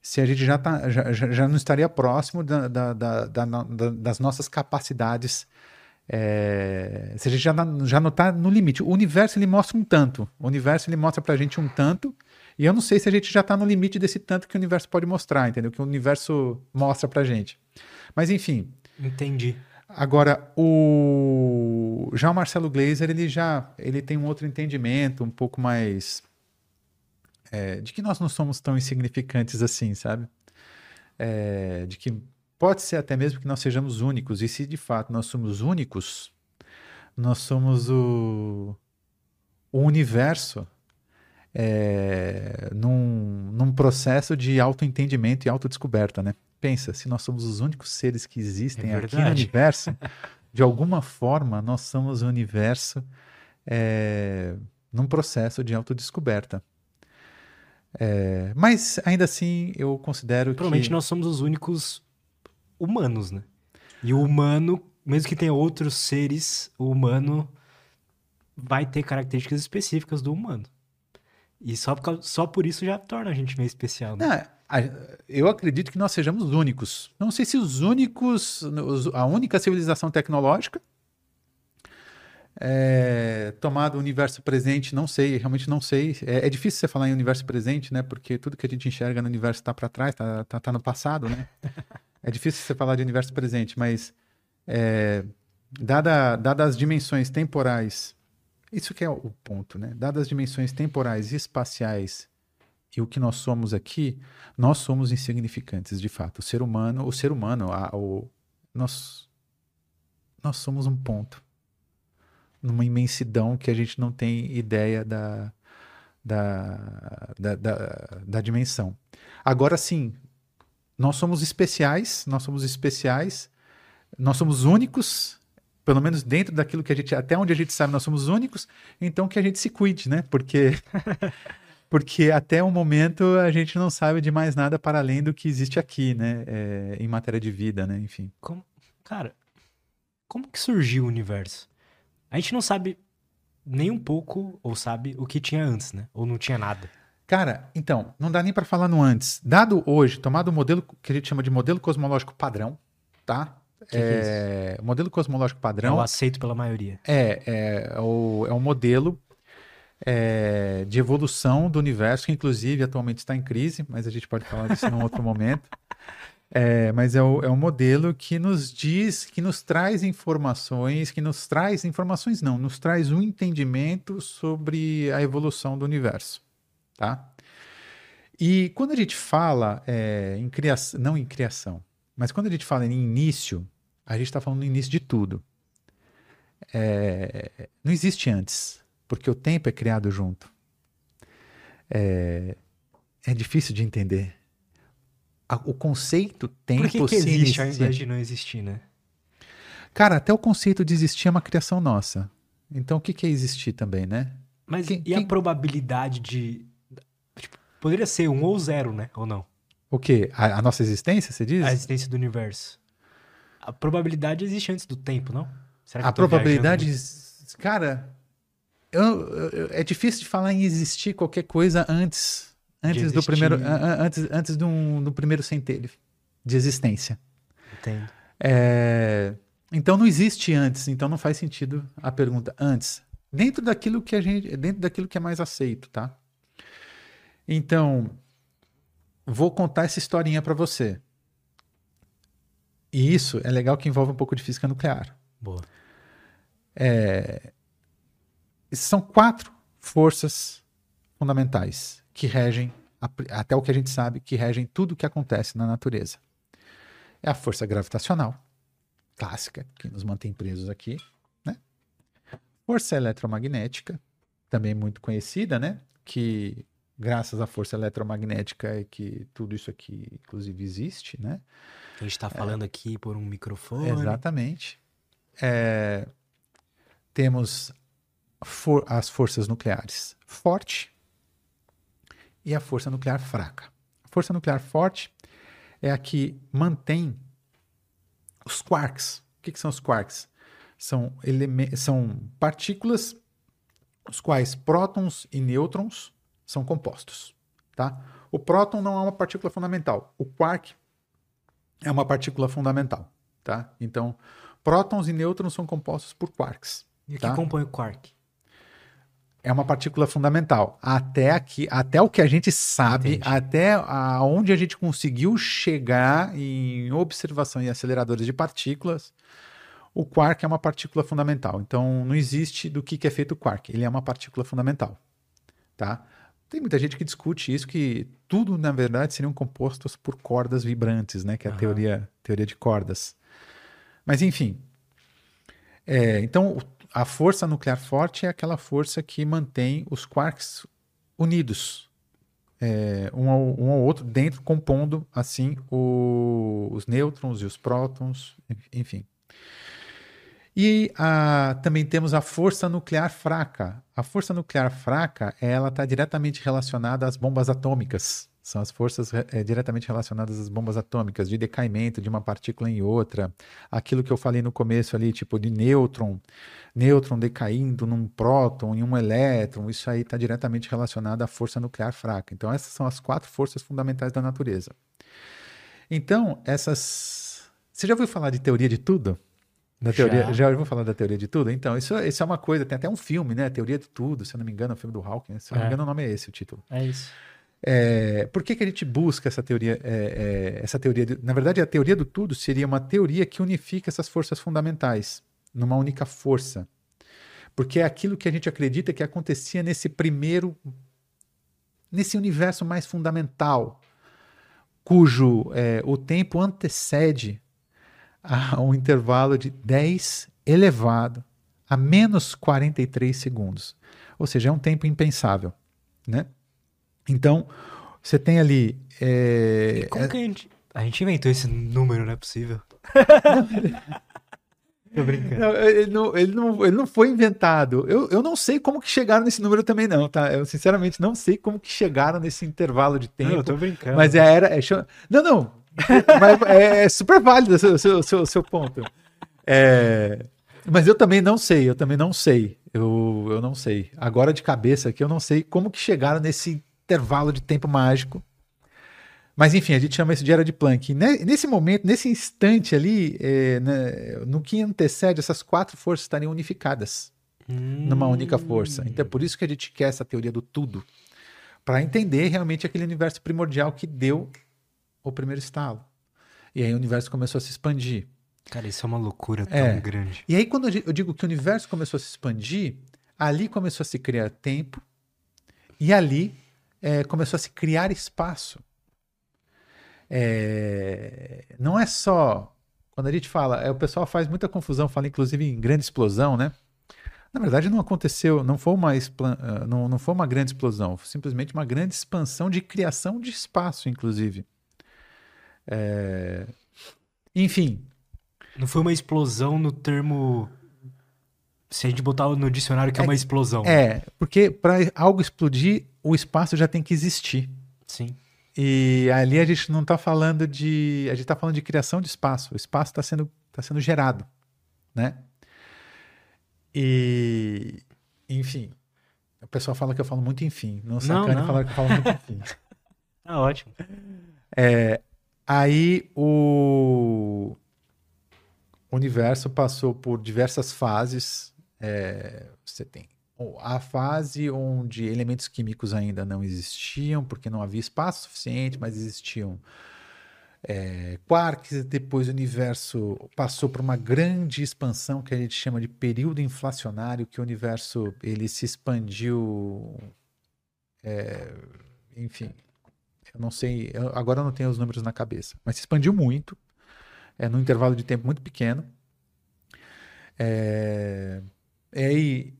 S2: se a gente já, tá, já, já não estaria próximo da, da, da, das nossas capacidades é, se a gente já, já não está no limite. O universo ele mostra um tanto. O universo ele mostra para a gente um tanto. E eu não sei se a gente já está no limite desse tanto que o universo pode mostrar, entendeu? Que o universo mostra para a gente. Mas enfim.
S1: Entendi.
S2: Agora, o já o Marcelo Gleiser, ele já ele tem um outro entendimento, um pouco mais é, de que nós não somos tão insignificantes assim, sabe? É, de que Pode ser até mesmo que nós sejamos únicos, e se de fato nós somos únicos, nós somos o, o universo é, num, num processo de autoentendimento e autodescoberta, né? Pensa, se nós somos os únicos seres que existem é aqui no universo, de alguma forma nós somos o universo é, num processo de autodescoberta. É, mas ainda assim eu considero
S1: Provavelmente
S2: que...
S1: nós somos os únicos humanos, né? E o humano, mesmo que tenha outros seres, o humano vai ter características específicas do humano. E só por, causa, só por isso já torna a gente meio especial, né?
S2: eu acredito que nós sejamos únicos. Não sei se os únicos, a única civilização tecnológica, é, tomado o universo presente, não sei, realmente não sei. É, é, difícil você falar em universo presente, né? Porque tudo que a gente enxerga no universo está para trás, está tá, tá no passado, né? É difícil você falar de universo presente, mas é, dada, dadas as dimensões temporais, isso que é o ponto, né? Dadas as dimensões temporais e espaciais e o que nós somos aqui, nós somos insignificantes, de fato. O ser humano, o ser humano, a, o, nós, nós somos um ponto numa imensidão que a gente não tem ideia da, da, da, da, da dimensão. Agora sim, nós somos especiais, nós somos especiais, nós somos únicos, pelo menos dentro daquilo que a gente, até onde a gente sabe, nós somos únicos, então que a gente se cuide, né? Porque porque até o momento a gente não sabe de mais nada para além do que existe aqui, né? É, em matéria de vida, né? Enfim.
S1: Como, cara, como que surgiu o universo? A gente não sabe nem um pouco, ou sabe, o que tinha antes, né? Ou não tinha nada.
S2: Cara, então, não dá nem para falar no antes. Dado hoje, tomado o modelo que a gente chama de modelo cosmológico padrão, tá?
S1: Que é,
S2: que é modelo cosmológico padrão. É
S1: o aceito pela maioria.
S2: É, é, é, o, é um modelo é, de evolução do universo, que inclusive atualmente está em crise, mas a gente pode falar disso num outro momento. É, mas é, o, é um modelo que nos diz, que nos traz informações, que nos traz informações não, nos traz um entendimento sobre a evolução do universo tá? E quando a gente fala é, em criação, não em criação, mas quando a gente fala em início, a gente está falando no início de tudo. É, não existe antes, porque o tempo é criado junto. É, é difícil de entender. o conceito tempo Por
S1: que, que existe ao invés de não existir, né?
S2: Cara, até o conceito de existir é uma criação nossa. Então o que, que é existir também, né?
S1: Mas quem, e a quem... probabilidade de Poderia ser um ou zero, né? Ou não?
S2: O quê? A, a, nossa existência, você diz?
S1: A existência do universo. A probabilidade existe antes do tempo, não?
S2: a probabilidade. Cara, eu, eu, é difícil de falar em existir qualquer coisa antes. Antes do primeiro. Antes, antes do, do primeiro centelho de existência.
S1: Entendo.
S2: É, então não existe antes, então não faz sentido a pergunta antes. Dentro daquilo que a gente. Dentro daquilo que é mais aceito, tá? Então, vou contar essa historinha para você. E isso é legal que envolve um pouco de física nuclear.
S1: Boa.
S2: É, são quatro forças fundamentais que regem, até o que a gente sabe, que regem tudo o que acontece na natureza. É a força gravitacional, clássica, que nos mantém presos aqui. Né? Força eletromagnética, também muito conhecida, né? que graças à força eletromagnética é que tudo isso aqui, inclusive, existe, né?
S1: A gente está falando é, aqui por um microfone.
S2: Exatamente. É, temos for, as forças nucleares forte e a força nuclear fraca. A força nuclear forte é a que mantém os quarks. O que, que são os quarks? São, são partículas os quais prótons e nêutrons são compostos. Tá? O próton não é uma partícula fundamental. O quark é uma partícula fundamental. Tá? Então, prótons e nêutrons são compostos por quarks.
S1: E o
S2: tá?
S1: que compõe o quark?
S2: É uma partícula fundamental. Até aqui, até o que a gente sabe, Entendi. até aonde a gente conseguiu chegar em observação em aceleradores de partículas, o quark é uma partícula fundamental. Então, não existe do que, que é feito o quark. Ele é uma partícula fundamental. Tá? Tem muita gente que discute isso, que tudo, na verdade, seriam compostos por cordas vibrantes, né? Que é a uhum. teoria, teoria de cordas. Mas, enfim. É, então, a força nuclear forte é aquela força que mantém os quarks unidos, é, um, ao, um, ao, outro, dentro, compondo, assim, o, os nêutrons e os prótons, enfim. E a, também temos a força nuclear fraca. A força nuclear fraca, ela está diretamente relacionada às bombas atômicas. São as forças é, diretamente relacionadas às bombas atômicas, de decaimento de uma partícula em outra. Aquilo que eu falei no começo ali, tipo de nêutron, nêutron decaindo num próton, em um elétron, isso aí está diretamente relacionado à força nuclear fraca. Então, essas são as quatro forças fundamentais da natureza. Então, essas. Você já ouviu falar de teoria de tudo? Da teoria, já. já vou falar da teoria de tudo? Então, isso, isso é uma coisa, tem até um filme, né? Teoria de tudo, se eu não me engano, é o filme do Hawking. Se eu não me é. engano, o nome é esse o título.
S1: É isso.
S2: É, por que, que a gente busca essa teoria? É, é, essa teoria de, na verdade, a teoria do tudo seria uma teoria que unifica essas forças fundamentais numa única força. Porque é aquilo que a gente acredita que acontecia nesse primeiro, nesse universo mais fundamental, cujo é, o tempo antecede a um intervalo de 10 elevado a menos 43 segundos. Ou seja, é um tempo impensável. Né? Então, você tem ali. É,
S1: e como é... que a gente. A gente inventou esse número, não é possível.
S2: Tô brincando. Não, ele, não, ele, não, ele não foi inventado. Eu, eu não sei como que chegaram nesse número também, não, tá? Eu sinceramente não sei como que chegaram nesse intervalo de tempo. Não,
S1: eu tô brincando.
S2: Mas é, era. É, não, não. mas é, é, super válido o seu, seu, seu, seu ponto. É, mas eu também não sei, eu também não sei. Eu, eu não sei. Agora de cabeça aqui, eu não sei como que chegaram nesse intervalo de tempo mágico. Mas enfim, a gente chama isso de era de Planck. Nesse momento, nesse instante ali, é, né, no que antecede, essas quatro forças estariam unificadas hum. numa única força. Então é por isso que a gente quer essa teoria do tudo. Para entender realmente aquele universo primordial que deu o primeiro estalo. E aí o universo começou a se expandir.
S1: Cara, isso é uma loucura tão é. grande.
S2: E aí, quando eu digo que o universo começou a se expandir, ali começou a se criar tempo e ali é, começou a se criar espaço. É, não é só. Quando a gente fala, é, o pessoal faz muita confusão, fala inclusive em grande explosão, né? Na verdade, não aconteceu, não foi uma, ah, não, não foi uma grande explosão, foi simplesmente uma grande expansão de criação de espaço, inclusive. É... Enfim.
S1: Não foi uma explosão no termo. Se a gente botar no dicionário que é, é uma explosão.
S2: É, porque para algo explodir, o espaço já tem que existir.
S1: Sim.
S2: E ali a gente não está falando de. A gente está falando de criação de espaço. O espaço está sendo, tá sendo gerado. Né? E. Enfim. O pessoal fala que eu falo muito enfim. Não sacane falar que eu falo muito enfim.
S1: tá ótimo.
S2: É, Aí o universo passou por diversas fases. É, você tem a fase onde elementos químicos ainda não existiam, porque não havia espaço suficiente, mas existiam é, quarks. Depois o universo passou por uma grande expansão que a gente chama de período inflacionário, que o universo ele se expandiu, é, enfim, eu não sei, eu, agora eu não tenho os números na cabeça, mas se expandiu muito, é, num intervalo de tempo muito pequeno. É, e aí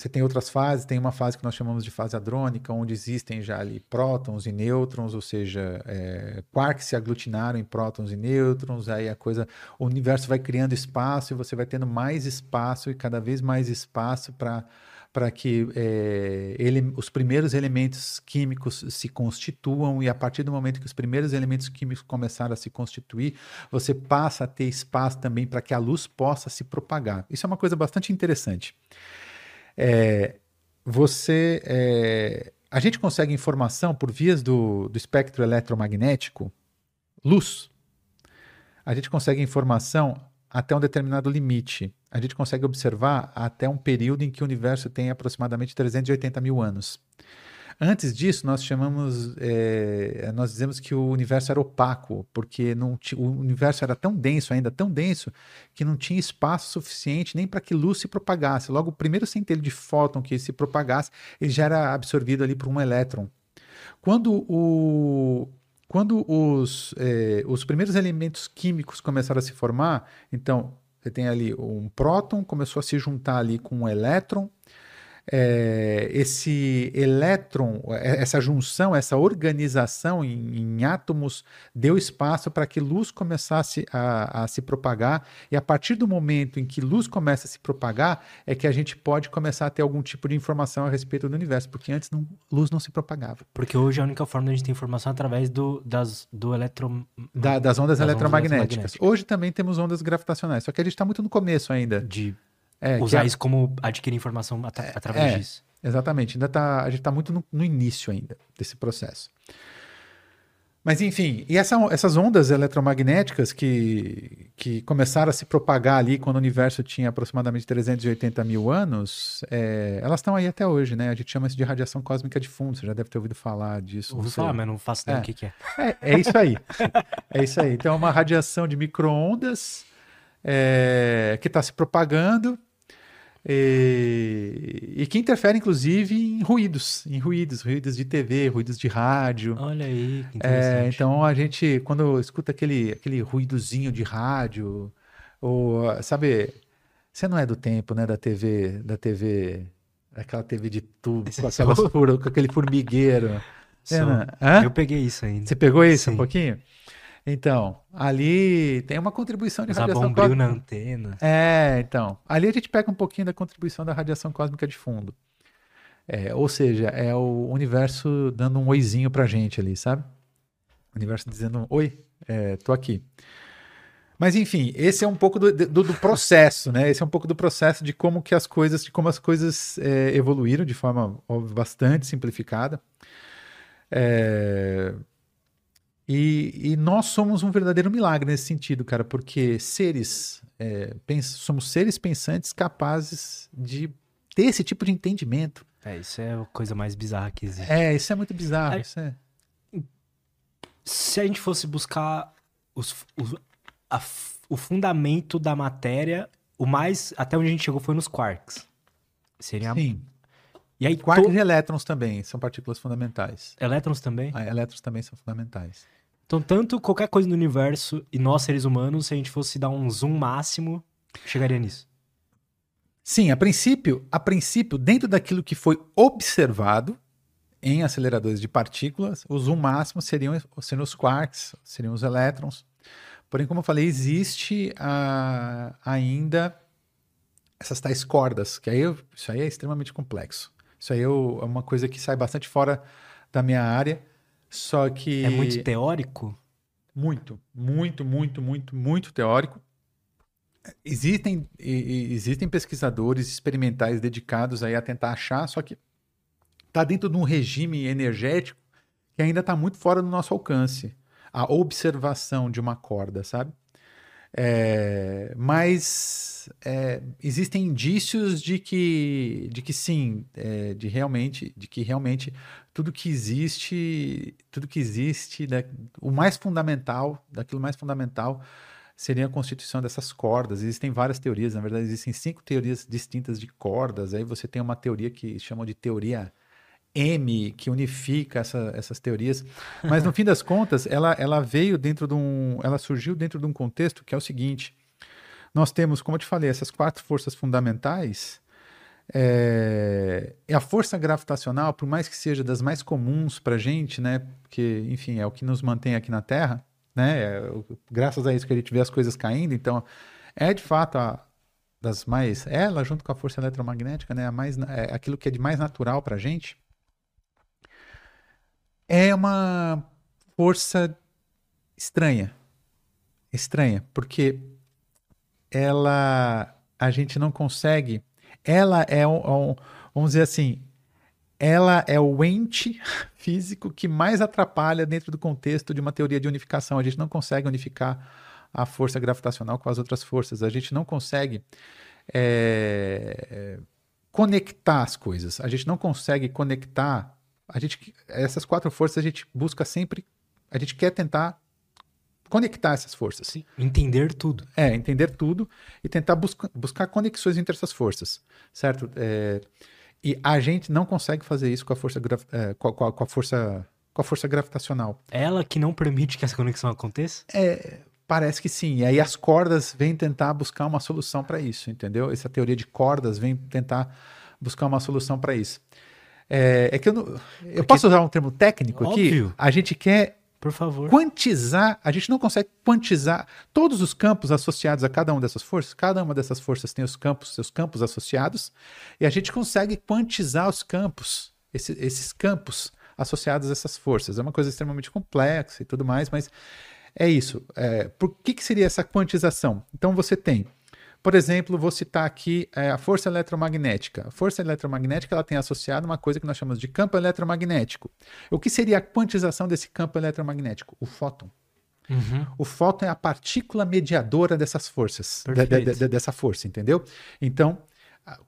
S2: você tem outras fases, tem uma fase que nós chamamos de fase hadrônica, onde existem já ali prótons e nêutrons, ou seja, é, quarks se aglutinaram em prótons e nêutrons, aí a coisa, o universo vai criando espaço e você vai tendo mais espaço e cada vez mais espaço para para que é, ele, os primeiros elementos químicos se constituam e a partir do momento que os primeiros elementos químicos começaram a se constituir, você passa a ter espaço também para que a luz possa se propagar. Isso é uma coisa bastante interessante. É, você, é, a gente consegue informação por vias do, do espectro eletromagnético, luz. A gente consegue informação até um determinado limite. A gente consegue observar até um período em que o universo tem aproximadamente 380 mil anos. Antes disso, nós chamamos, é, nós dizemos que o universo era opaco, porque não o universo era tão denso, ainda tão denso, que não tinha espaço suficiente nem para que luz se propagasse. Logo, o primeiro centelho de fóton que se propagasse, ele já era absorvido ali por um elétron. Quando o, quando os, eh, os primeiros elementos químicos começaram a se formar, então você tem ali um próton, começou a se juntar ali com um elétron, é, esse elétron, é, essa junção, essa organização em, em átomos deu espaço para que luz começasse a, a, se propagar, e a partir do momento em que luz começa a se propagar, é que a gente pode começar a ter algum tipo de informação a respeito do universo, porque antes não, luz não se propagava.
S1: Porque hoje a única forma de a gente ter informação é através do, das, do eletro...
S2: Da, das ondas das eletromagnéticas. Ondas hoje também temos ondas gravitacionais, só que a gente está muito no começo ainda.
S1: De é, Usar isso como adquirir informação at é, através
S2: é,
S1: disso.
S2: Exatamente. Ainda tá, a gente está muito no, no, início ainda desse processo. Mas enfim, e essa, essas ondas eletromagnéticas que, que começaram a se propagar ali quando o universo tinha aproximadamente 380 mil anos, é, elas estão aí até hoje, né? A gente chama isso de radiação cósmica de fundo, você já deve ter ouvido falar disso.
S1: Ouvi falar, mas não faço ideia é. o que, que é.
S2: é. É isso aí. é isso aí. Então é uma radiação de microondas é, que está se propagando e, e, que interfere, inclusive, em ruídos, em ruídos, ruídos de TV, ruídos de rádio.
S1: Olha aí, que
S2: interessante. É, então a gente, quando escuta aquele, aquele ruídozinho de rádio, ou sabe, você não é do tempo, né, da TV, da TV, aquela TV de tubo, com, aquelas com aquele formigueiro.
S1: É, eu peguei isso ainda.
S2: Você pegou isso Sim. um pouquinho? Então, ali tem uma contribuição de
S1: Usar
S2: radiação
S1: cósmica. na antena.
S2: É, então. Ali a gente pega um pouquinho da contribuição da radiação cósmica de fundo. É, ou seja, é o universo dando um oizinho pra gente ali, sabe? O universo dizendo, oi, é, tô aqui. Mas enfim, esse é um pouco do, do, do, processo, né? Esse é um pouco do processo de como que as coisas, de como as coisas é, evoluíram de forma bastante simplificada. É, e, e, nós somos um verdadeiro milagre nesse sentido, cara, porque seres, é, somos seres pensantes capazes de ter esse tipo de entendimento.
S1: É, isso é a coisa mais bizarra que existe.
S2: É, isso é muito bizarro. É, é...
S1: Se a gente fosse buscar os, os, a, o fundamento da matéria, o mais. Até onde a gente chegou foi nos quarks.
S2: Seria Sim. E aí, quarks to... e elétrons também são partículas fundamentais.
S1: Elétrons também?
S2: Ah, elétrons também são fundamentais.
S1: Então, tanto qualquer coisa no universo e nós, seres humanos, se a gente fosse dar um zoom máximo, chegaria nisso.
S2: Sim, a princípio, a princípio, dentro daquilo que foi observado em aceleradores de partículas, o zoom máximo seriam, seriam os quarks, seriam os elétrons. Porém, como eu falei, existe uh, ainda essas tais cordas, que aí eu, isso aí é extremamente complexo. Isso aí eu, é uma coisa que sai bastante fora da minha área. Só que.
S1: É muito teórico?
S2: Muito, muito, muito, muito, muito teórico. Existem, existem pesquisadores experimentais dedicados aí a tentar achar, só que está dentro de um regime energético que ainda está muito fora do nosso alcance. A observação de uma corda, sabe? É, mas é, existem indícios de que, de que sim, é, de realmente, de que realmente tudo que existe, tudo que existe, né, o mais fundamental, daquilo mais fundamental seria a constituição dessas cordas. Existem várias teorias, na verdade existem cinco teorias distintas de cordas. Aí você tem uma teoria que chamam de teoria M, que unifica essa, essas teorias. Mas no fim das contas, ela, ela veio dentro de um, ela surgiu dentro de um contexto que é o seguinte: nós temos, como eu te falei, essas quatro forças fundamentais É, a força gravitacional, por mais que seja das mais comuns para a gente, né? Porque, enfim, é o que nos mantém aqui na Terra, né? É, graças a isso que a gente vê as coisas caindo. Então, é de fato a, das mais. Ela, junto com a força eletromagnética, né? A mais, é aquilo que é de mais natural para gente. É uma força estranha. Estranha, porque ela. A gente não consegue. Ela é um, um vamos dizer assim, ela é o ente físico que mais atrapalha dentro do contexto de uma teoria de unificação. A gente não consegue unificar a força gravitacional com as outras forças. A gente não consegue é, conectar as coisas. A gente não consegue conectar. A gente, essas quatro forças a gente busca sempre. A gente quer tentar conectar essas forças. Sim,
S1: entender tudo.
S2: É, entender tudo e tentar busca, buscar conexões entre essas forças, certo? É, e a gente não consegue fazer isso com a força, é, com, a, com, a, força, com a força gravitacional.
S1: Ela que não permite que essa conexão aconteça?
S2: É, Parece que sim. E aí as cordas vêm tentar buscar uma solução para isso, entendeu? Essa teoria de cordas vem tentar buscar uma solução para isso. É, é, que eu não. Eu Porque... posso usar um termo técnico Óbvio. aqui? A gente quer.
S1: Por favor.
S2: Quantizar, a gente não consegue quantizar todos os campos associados a cada uma dessas forças. Cada uma dessas forças tem os campos, seus campos associados, e a gente consegue quantizar os campos, esse, esses campos associados a essas forças. É uma coisa extremamente complexa e tudo mais, mas é isso. É, por que, que seria essa quantização? Então você tem, por exemplo, vou citar aqui é, a força eletromagnética. A força eletromagnética ela tem associado uma coisa que nós chamamos de campo eletromagnético. O que seria a quantização desse campo eletromagnético? O fóton. Uhum. O fóton é a partícula mediadora dessas forças, de, de, de, dessa força, entendeu? Então,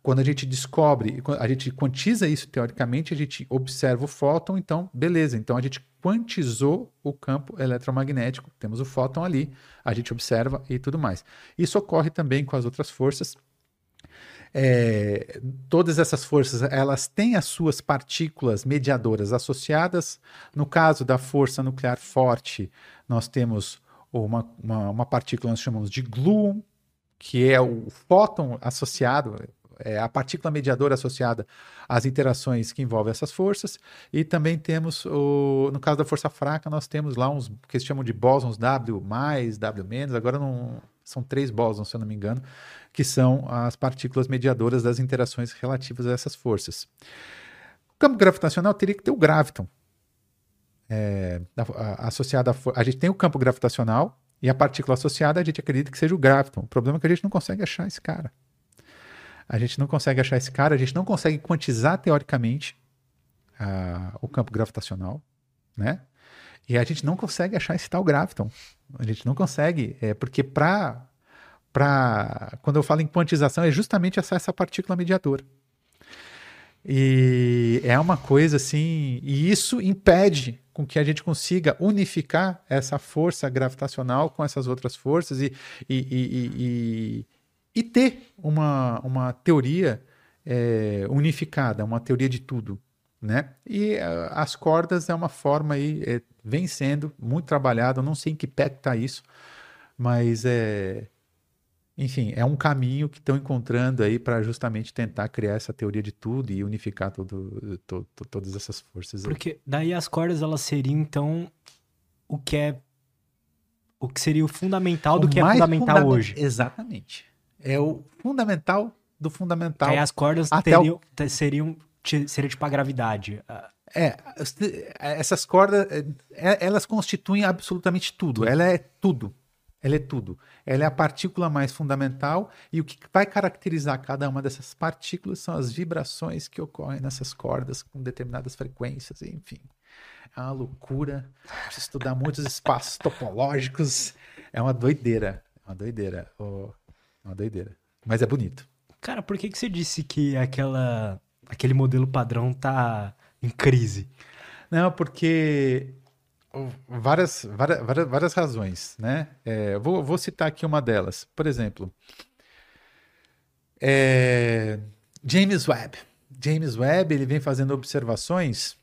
S2: quando a gente descobre, a gente quantiza isso teoricamente, a gente observa o fóton, então, beleza. Então, a gente quantizou o campo eletromagnético, temos o fóton ali, a gente observa e tudo mais. Isso ocorre também com as outras forças. É, todas essas forças elas têm as suas partículas mediadoras associadas. No caso da força nuclear forte, nós temos uma, uma, uma partícula que nós chamamos de gluon, que é o fóton associado, é a partícula mediadora associada às interações que envolvem essas forças. E também temos, o, no caso da força fraca, nós temos lá uns que se chamam de bósons W+, W-, agora não, são três bósons, se eu não me engano, que são as partículas mediadoras das interações relativas a essas forças. O campo gravitacional teria que ter o graviton. É, associado a, a gente tem o campo gravitacional e a partícula associada a gente acredita que seja o graviton. O problema é que a gente não consegue achar esse cara. A gente não consegue achar esse cara, a gente não consegue quantizar teoricamente uh, o campo gravitacional, né? E a gente não consegue achar esse tal graviton. A gente não consegue, é, porque para para quando eu falo em quantização é justamente essa, essa partícula mediadora. E é uma coisa assim, e isso impede com que a gente consiga unificar essa força gravitacional com essas outras forças e, e, e, e ter uma, uma teoria é, unificada, uma teoria de tudo. Né? E uh, as cordas é uma forma aí, é, vem sendo muito trabalhada, não sei em que pé está isso, mas é, enfim, é um caminho que estão encontrando aí para justamente tentar criar essa teoria de tudo e unificar todo, to, to, todas essas forças.
S1: Porque aí. daí as cordas elas seriam então o que é o que seria o fundamental o do que é fundamental fundament... hoje.
S2: Exatamente é o fundamental do fundamental.
S1: Aí as cordas teriam, o... seriam seria tipo a gravidade.
S2: É, essas cordas, é, é, elas constituem absolutamente tudo. Ela é tudo. Ela é tudo. Ela é a partícula mais fundamental e o que vai caracterizar cada uma dessas partículas são as vibrações que ocorrem nessas cordas com determinadas frequências, enfim. É uma loucura. Precisa estudar muitos espaços topológicos. É uma doideira. É uma doideira. Oh, é uma doideira. Mas é bonito.
S1: Cara, por que, que você disse que aquela, aquele modelo padrão tá em crise?
S2: Não, porque várias, várias, várias, várias razões, né? É, vou, vou citar aqui uma delas. Por exemplo, é, James Webb. James Webb ele vem fazendo observações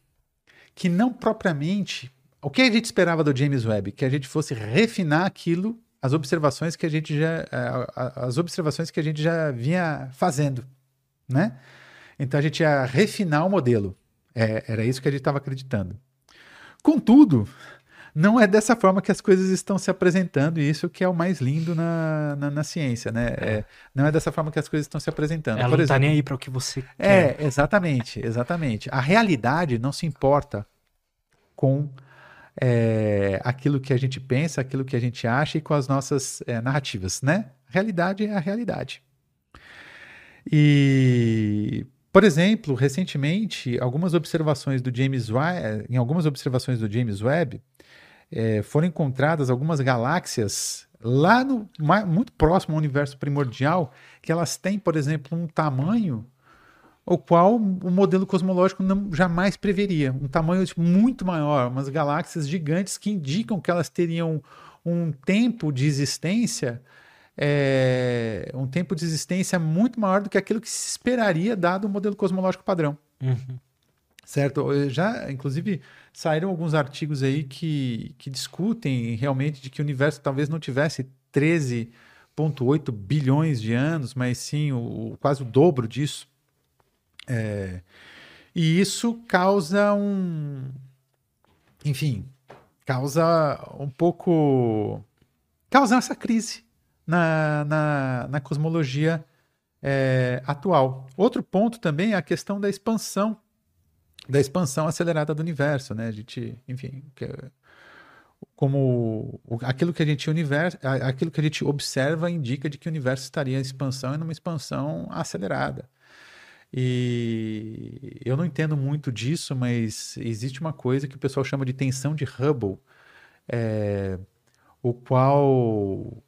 S2: que não propriamente. O que a gente esperava do James Webb? Que a gente fosse refinar aquilo as observações que a gente já é, as observações que a gente já vinha fazendo, né? Então a gente ia refinar o modelo. É, era isso que a gente estava acreditando. Contudo, não é dessa forma que as coisas estão se apresentando, e isso que é o mais lindo na, na, na ciência, né? É. É, não é dessa forma que as coisas estão se apresentando.
S1: Ela Por não está nem aí para o que você
S2: é, quer. É, exatamente, exatamente. A realidade não se importa com é, aquilo que a gente pensa, aquilo que a gente acha e com as nossas é, narrativas, né? Realidade é a realidade. E por exemplo, recentemente, algumas observações do James Webb, em algumas observações do James Webb, é, foram encontradas algumas galáxias lá no muito próximo ao universo primordial, que elas têm, por exemplo, um tamanho o qual o modelo cosmológico não jamais preveria, um tamanho tipo, muito maior, umas galáxias gigantes que indicam que elas teriam um tempo de existência é, um tempo de existência muito maior do que aquilo que se esperaria dado o modelo cosmológico padrão. Uhum. Certo? Já, inclusive, saíram alguns artigos aí que, que discutem realmente de que o universo talvez não tivesse 13,8 bilhões de anos, mas sim o, quase o dobro disso. É, e isso causa um. Enfim, causa um pouco. causa essa crise na, na, na cosmologia é, atual. Outro ponto também é a questão da expansão, da expansão acelerada do universo, né? A gente, enfim, que, como aquilo que a gente universo, aquilo que a gente observa indica de que o universo estaria em expansão e numa expansão acelerada. E eu não entendo muito disso, mas existe uma coisa que o pessoal chama de tensão de Hubble, é, o qual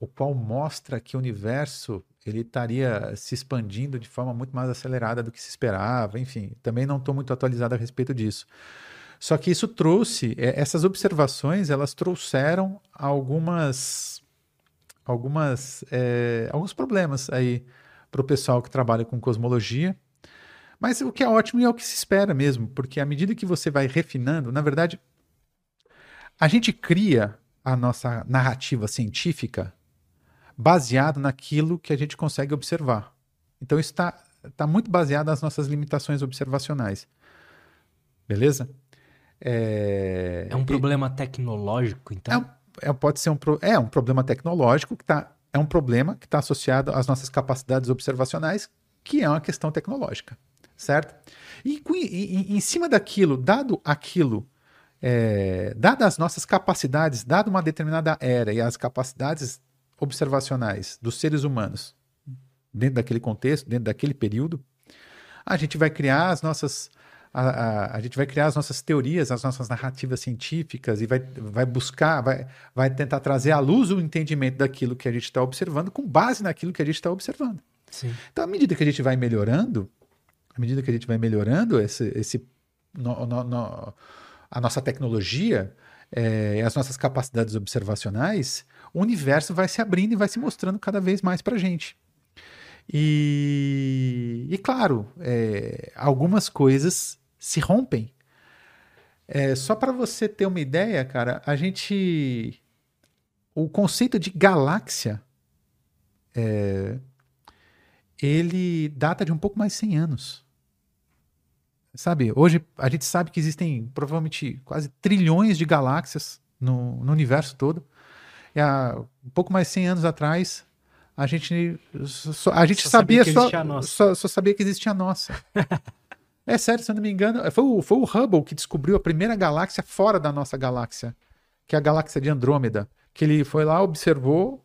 S2: o qual mostra que o universo ele estaria se expandindo de forma muito mais acelerada do que se esperava. Enfim, também não estou muito atualizado a respeito disso. Só que isso trouxe, é, essas observações, elas trouxeram algumas, algumas, é, alguns problemas aí para o pessoal que trabalha com cosmologia. Mas o que é ótimo e é o que se espera mesmo, porque à medida que você vai refinando, na verdade, a gente cria a nossa narrativa científica baseado naquilo que a gente consegue observar. Então isso está tá muito baseado nas nossas limitações observacionais. Beleza?
S1: É, é um problema e... tecnológico, então?
S2: É, é, pode ser um, é um problema tecnológico que tá, é um problema que está associado às nossas capacidades observacionais, que é uma questão tecnológica, certo? E, e, em cima daquilo, dado aquilo, é, dadas as nossas capacidades, dado uma determinada era e as capacidades observacionais dos seres humanos dentro daquele contexto, dentro daquele período, a gente vai criar as nossas a, a, a, gente vai criar as nossas teorias, as nossas narrativas científicas e vai, vai buscar, vai, vai tentar trazer à luz o entendimento daquilo que a gente está observando com base naquilo que a gente está observando. Sim. Então, à medida que a gente vai melhorando, à medida que a gente vai melhorando esse, esse no, no, no, a nossa tecnologia, é, as nossas capacidades observacionais, o universo vai se abrindo e vai se mostrando cada vez mais para a gente. E, e claro, é, algumas coisas se rompem. É, só para você ter uma ideia, cara, a gente. O conceito de galáxia. É, ele data de um pouco mais de 100 anos. Sabe, hoje a gente sabe que existem provavelmente quase trilhões de galáxias no, no universo todo. E há um pouco mais de 100 anos atrás, a gente, só, a gente só sabia, sabia só, só, só, sabia que existia a nossa. é sério, se eu não me engano, foi o, foi o Hubble que descobriu a primeira galáxia fora da nossa galáxia, que é a galáxia de Andrômeda. Que ele foi lá, observou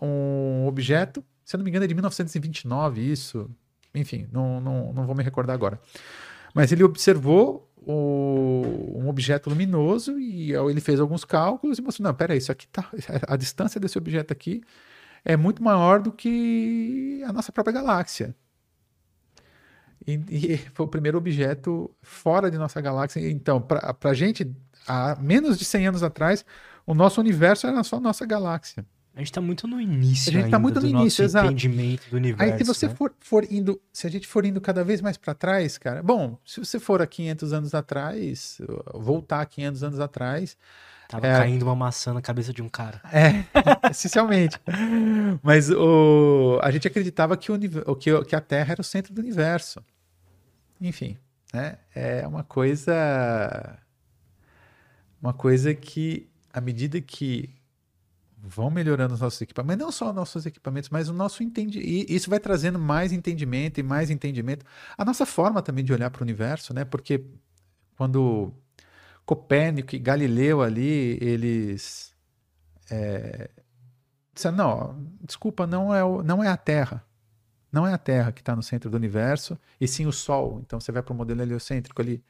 S2: um objeto, se eu não me engano é de 1929, isso. Enfim, não, não, não vou me recordar agora. Mas ele observou o, um objeto luminoso e ele fez alguns cálculos e mostrou, não, peraí, isso aqui tá, a distância desse objeto aqui é muito maior do que a nossa própria galáxia. E, e foi o primeiro objeto fora de nossa galáxia. Então, para a gente, há menos de 100 anos atrás, o nosso universo era só nossa galáxia.
S1: A gente está muito no início.
S2: A gente está muito no início, exato.
S1: entendimento do universo.
S2: Aí se você
S1: né?
S2: for, for indo, se a gente for indo cada vez mais para trás, cara, bom, se você for a 500 anos atrás, voltar a 500 anos atrás,
S1: Tava
S2: É.
S1: caindo uma maçã na cabeça de um cara.
S2: É, essencialmente. Mas o, a gente acreditava que, o, que, que a Terra era o centro do universo. Enfim, né? É uma coisa. Uma coisa que, à medida que vão melhorando os nossos equipamentos, não só os nossos equipamentos, mas o nosso entendimento. E isso vai trazendo mais entendimento e mais entendimento. A nossa forma também de olhar para o universo, né? Porque quando Copérnico e Galileu ali, eles é, disseram, não, desculpa, não é, o- não é a Terra. Não é a Terra que está no centro do universo, e sim o Sol. Então você vai para o modelo heliocêntrico ali.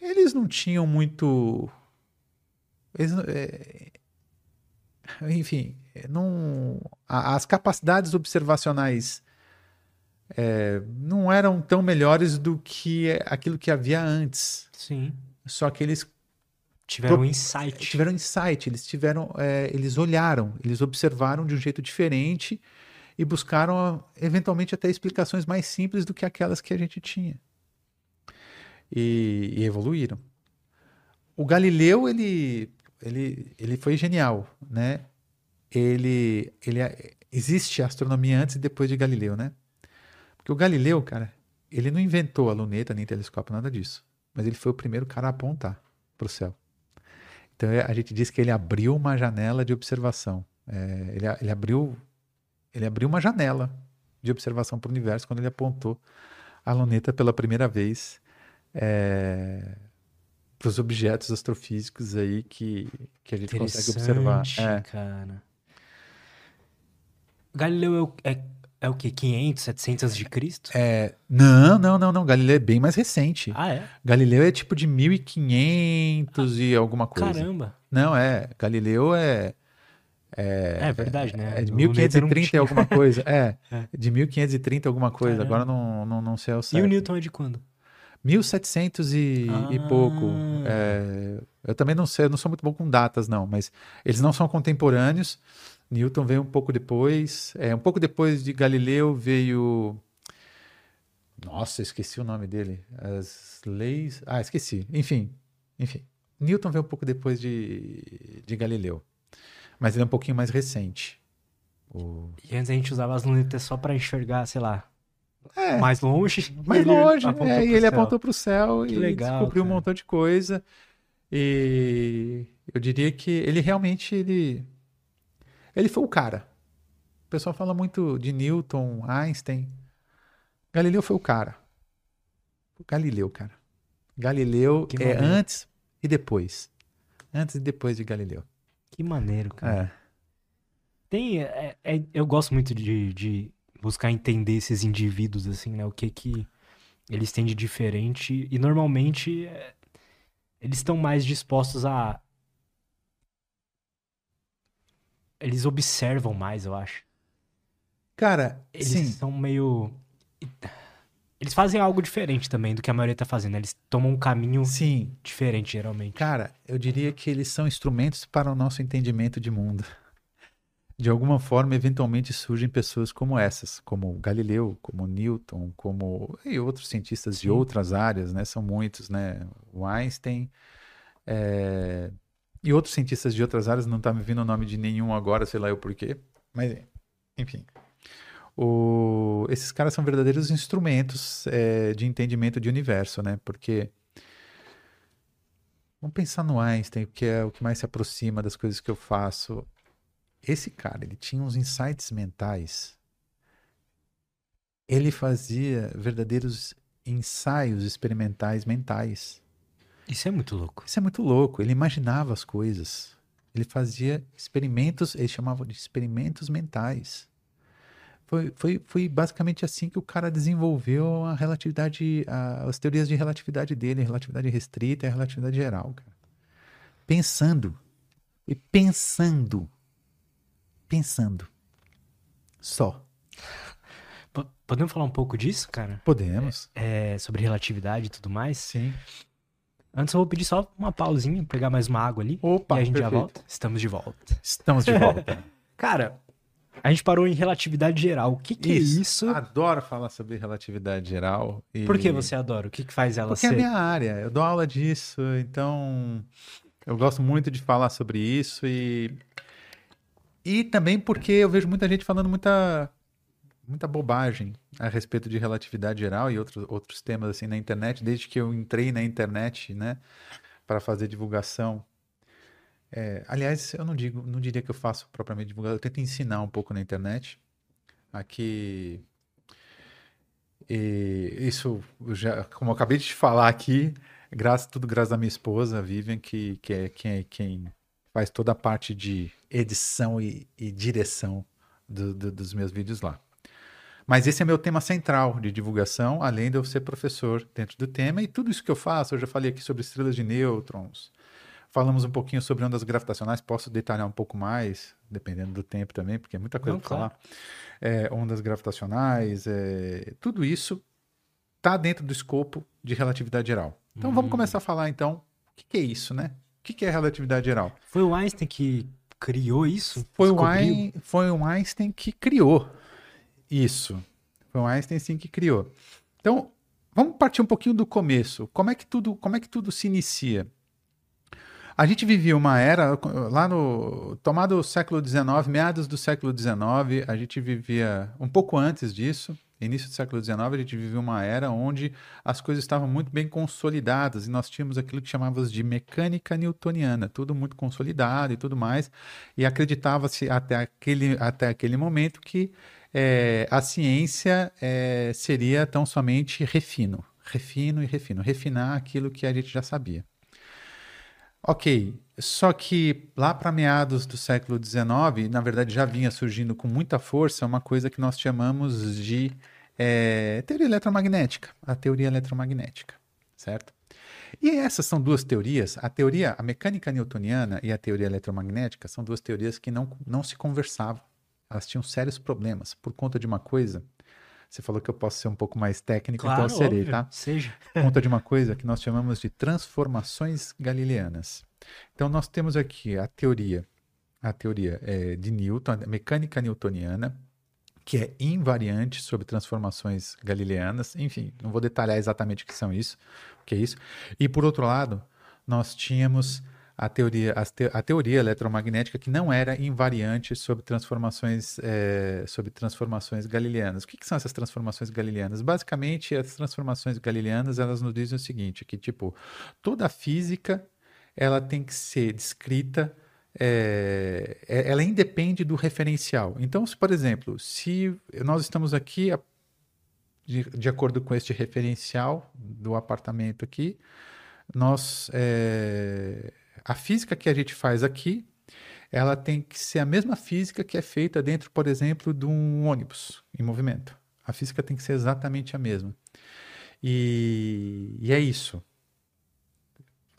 S2: Eles não tinham muito. Eles, é, enfim, não, as capacidades observacionais é, não eram tão melhores do que aquilo que havia antes.
S1: Sim.
S2: Só que eles
S1: Tiveram um insight.
S2: tiveram insight, eles tiveram, é, eles olharam, eles observaram de um jeito diferente e buscaram eventualmente até explicações mais simples do que aquelas que a gente tinha. E, e evoluíram. O Galileu, ele, ele, ele foi genial, né? Ele, ele existe a astronomia antes e depois de Galileu, né? Porque o Galileu, cara, ele não inventou a luneta nem telescópio, nada disso. Mas ele foi o primeiro cara a apontar para o céu. Então é, a gente diz que ele abriu uma janela de observação. É, ele, ele abriu, ele abriu uma janela de observação para o universo quando ele apontou a luneta pela primeira vez para os objetos astrofísicos aí que, que a gente consegue observar. É.
S1: cara. Galileu é o, é, é o quê? 500, 700 antes de Cristo?
S2: É, não, não, não, não. Galileu é bem mais recente.
S1: Ah, é?
S2: Galileu é tipo de 1500 e alguma coisa.
S1: Caramba.
S2: Não, é. Galileu é.
S1: É, verdade, né?
S2: É de
S1: O Newton não
S2: 1530 e alguma coisa. É,
S1: É.
S2: de 1530 alguma coisa.
S1: Caramba.
S2: Agora não, não, não sei ao
S1: E
S2: certo.
S1: o Newton é de quando?
S2: 1700 e, e
S1: Ah.
S2: pouco. É, eu também não sei, eu não sou muito bom com datas, não, mas eles não são contemporâneos. Newton veio um pouco depois. É, um pouco depois de Galileu veio. Nossa, esqueci o nome dele. As leis. Ah, esqueci. Enfim, enfim. Newton veio um pouco depois de, de Galileu. Mas ele é um pouquinho mais recente. O...
S1: E antes a gente usava as lunetas só pra enxergar, sei lá,
S2: É,
S1: mais longe.
S2: mais longe.
S1: apontou
S2: é, e ele
S1: céu.
S2: apontou para o céu
S1: Que
S2: e
S1: legal,
S2: descobriu um
S1: cara.
S2: montão de coisa. E eu diria que ele realmente ele, ele foi o cara. O pessoal fala muito de Newton, Einstein. Galileu foi o cara. O Galileu, cara. Galileu
S1: Que
S2: é
S1: maneiro.
S2: antes e depois. Antes e depois de Galileu.
S1: Que maneiro, cara.
S2: É.
S1: Tem, é- é- eu gosto muito de, de buscar entender esses indivíduos, assim, né? O que que eles têm de diferente. E normalmente é, eles estão mais dispostos a. Eles observam mais, eu acho.
S2: Cara,
S1: Eles
S2: sim.
S1: são meio. Eles fazem algo diferente também do que a maioria tá fazendo. né? Eles tomam um caminho
S2: Sim,
S1: diferente, geralmente.
S2: Cara, eu diria que eles são instrumentos para o nosso entendimento de mundo. De alguma forma, eventualmente surgem pessoas como essas, como Galileu, como Newton, como e outros cientistas de
S1: Sim.
S2: outras áreas, né? São muitos, né? O Einstein é, e outros cientistas de outras áreas. Não está me vindo o nome de nenhum agora, sei lá eu porquê. Mas, enfim. O- Esses caras são verdadeiros instrumentos é, de entendimento de universo, né? Porque Vamos pensar no Einstein, que é o que mais se aproxima das coisas que eu faço. Esse cara, ele tinha uns insights mentais. Ele fazia verdadeiros ensaios experimentais mentais.
S1: Isso é muito louco.
S2: Isso é muito louco. Ele imaginava as coisas. Ele fazia experimentos, eles chamavam de experimentos mentais. Foi, foi, foi basicamente assim que o cara desenvolveu a relatividade, a- as teorias de relatividade dele, a relatividade restrita e a relatividade geral, cara. Pensando. E pensando. Pensando. Só.
S1: Po- Podemos falar um pouco disso, cara?
S2: Podemos.
S1: É, sobre relatividade e tudo mais?
S2: Sim.
S1: Antes eu vou pedir só uma pausinha, pegar mais uma água ali.
S2: Opa,
S1: e a gente já
S2: perfeito.
S1: volta. Estamos de volta.
S2: Estamos de volta.
S1: Cara, a gente parou em relatividade geral. O que, que é isso?
S2: Adoro falar sobre relatividade geral. E...
S1: Por que você adora? O que, que faz ela
S2: Porque é a
S1: ser?
S2: minha área, eu dou aula disso, então Eu gosto muito de falar sobre isso e e também porque eu vejo muita gente falando muita muita bobagem a respeito de relatividade geral e outros outros temas assim na internet, desde que eu entrei na internet, né, para fazer divulgação. É, aliás, eu não digo, não diria que eu faço propriamente divulgação, eu tento ensinar um pouco na internet. Aqui e isso já, como eu acabei de te falar aqui, graças tudo graças à minha esposa, a Vivian, que, que é quem, quem faz toda a parte de edição e, e direção do, do, dos meus vídeos lá. Mas esse é meu tema central de divulgação, além de eu ser professor dentro do tema, e tudo isso que eu faço, eu já falei aqui sobre estrelas de nêutrons, falamos um pouquinho sobre ondas gravitacionais, posso detalhar um pouco mais, dependendo do tempo também, porque é muita coisa para falar. É, ondas gravitacionais, é, tudo isso está dentro do escopo de relatividade geral. Então vamos hum. começar a falar então, o que, que é isso, né? O que, que é relatividade geral?
S1: Foi o Einstein que criou isso?
S2: Foi o, Ein, foi o Einstein que criou isso. Foi o Einstein sim que criou. Então, vamos partir um pouquinho do começo. Como é que tudo, como é que tudo se inicia? A gente vivia uma era, lá no. Tomado século XIX, meados do século XIX, a gente vivia um pouco antes disso, início do século XIX, a gente vivia uma era onde as coisas estavam muito bem consolidadas e nós tínhamos aquilo que chamávamos de mecânica newtoniana, tudo muito consolidado e tudo mais, e acreditava-se até aquele, até aquele momento que é, a ciência é, seria tão somente refino, refino e refino, refinar aquilo que a gente já sabia. Ok, só que lá para meados do século XIX, na verdade já vinha surgindo com muita força uma coisa que nós chamamos de é, teoria eletromagnética, a teoria eletromagnética, certo? E essas são duas teorias, a teoria, a mecânica newtoniana e a teoria eletromagnética são duas teorias que não, não se conversavam. Elas tinham sérios problemas por conta de uma coisa. Você falou que eu posso ser um pouco mais técnico,
S1: claro,
S2: então eu serei,
S1: óbvio,
S2: tá?
S1: Seja.
S2: Conta de uma coisa que nós chamamos de transformações galileanas. Então nós temos aqui a teoria, a teoria é, de Newton, a mecânica newtoniana, que é invariante sobre transformações galileanas. Enfim, não vou detalhar exatamente o que são isso, o que é isso. E por outro lado, nós tínhamos a teoria, a, te, a teoria eletromagnética que não era invariante sobre transformações, é, sobre transformações galileanas. O que, que, são essas transformações galileanas? Basicamente, as transformações galileanas elas nos dizem o seguinte, que tipo toda a física ela tem que ser descrita é, ela independe do referencial. Então, se, por exemplo, se nós estamos aqui a, de, de, acordo com este referencial do apartamento aqui, nós é, a física que a gente faz aqui, ela tem que ser a mesma física que é feita dentro, por exemplo, de um ônibus em movimento. A física tem que ser exatamente a mesma. E, e é isso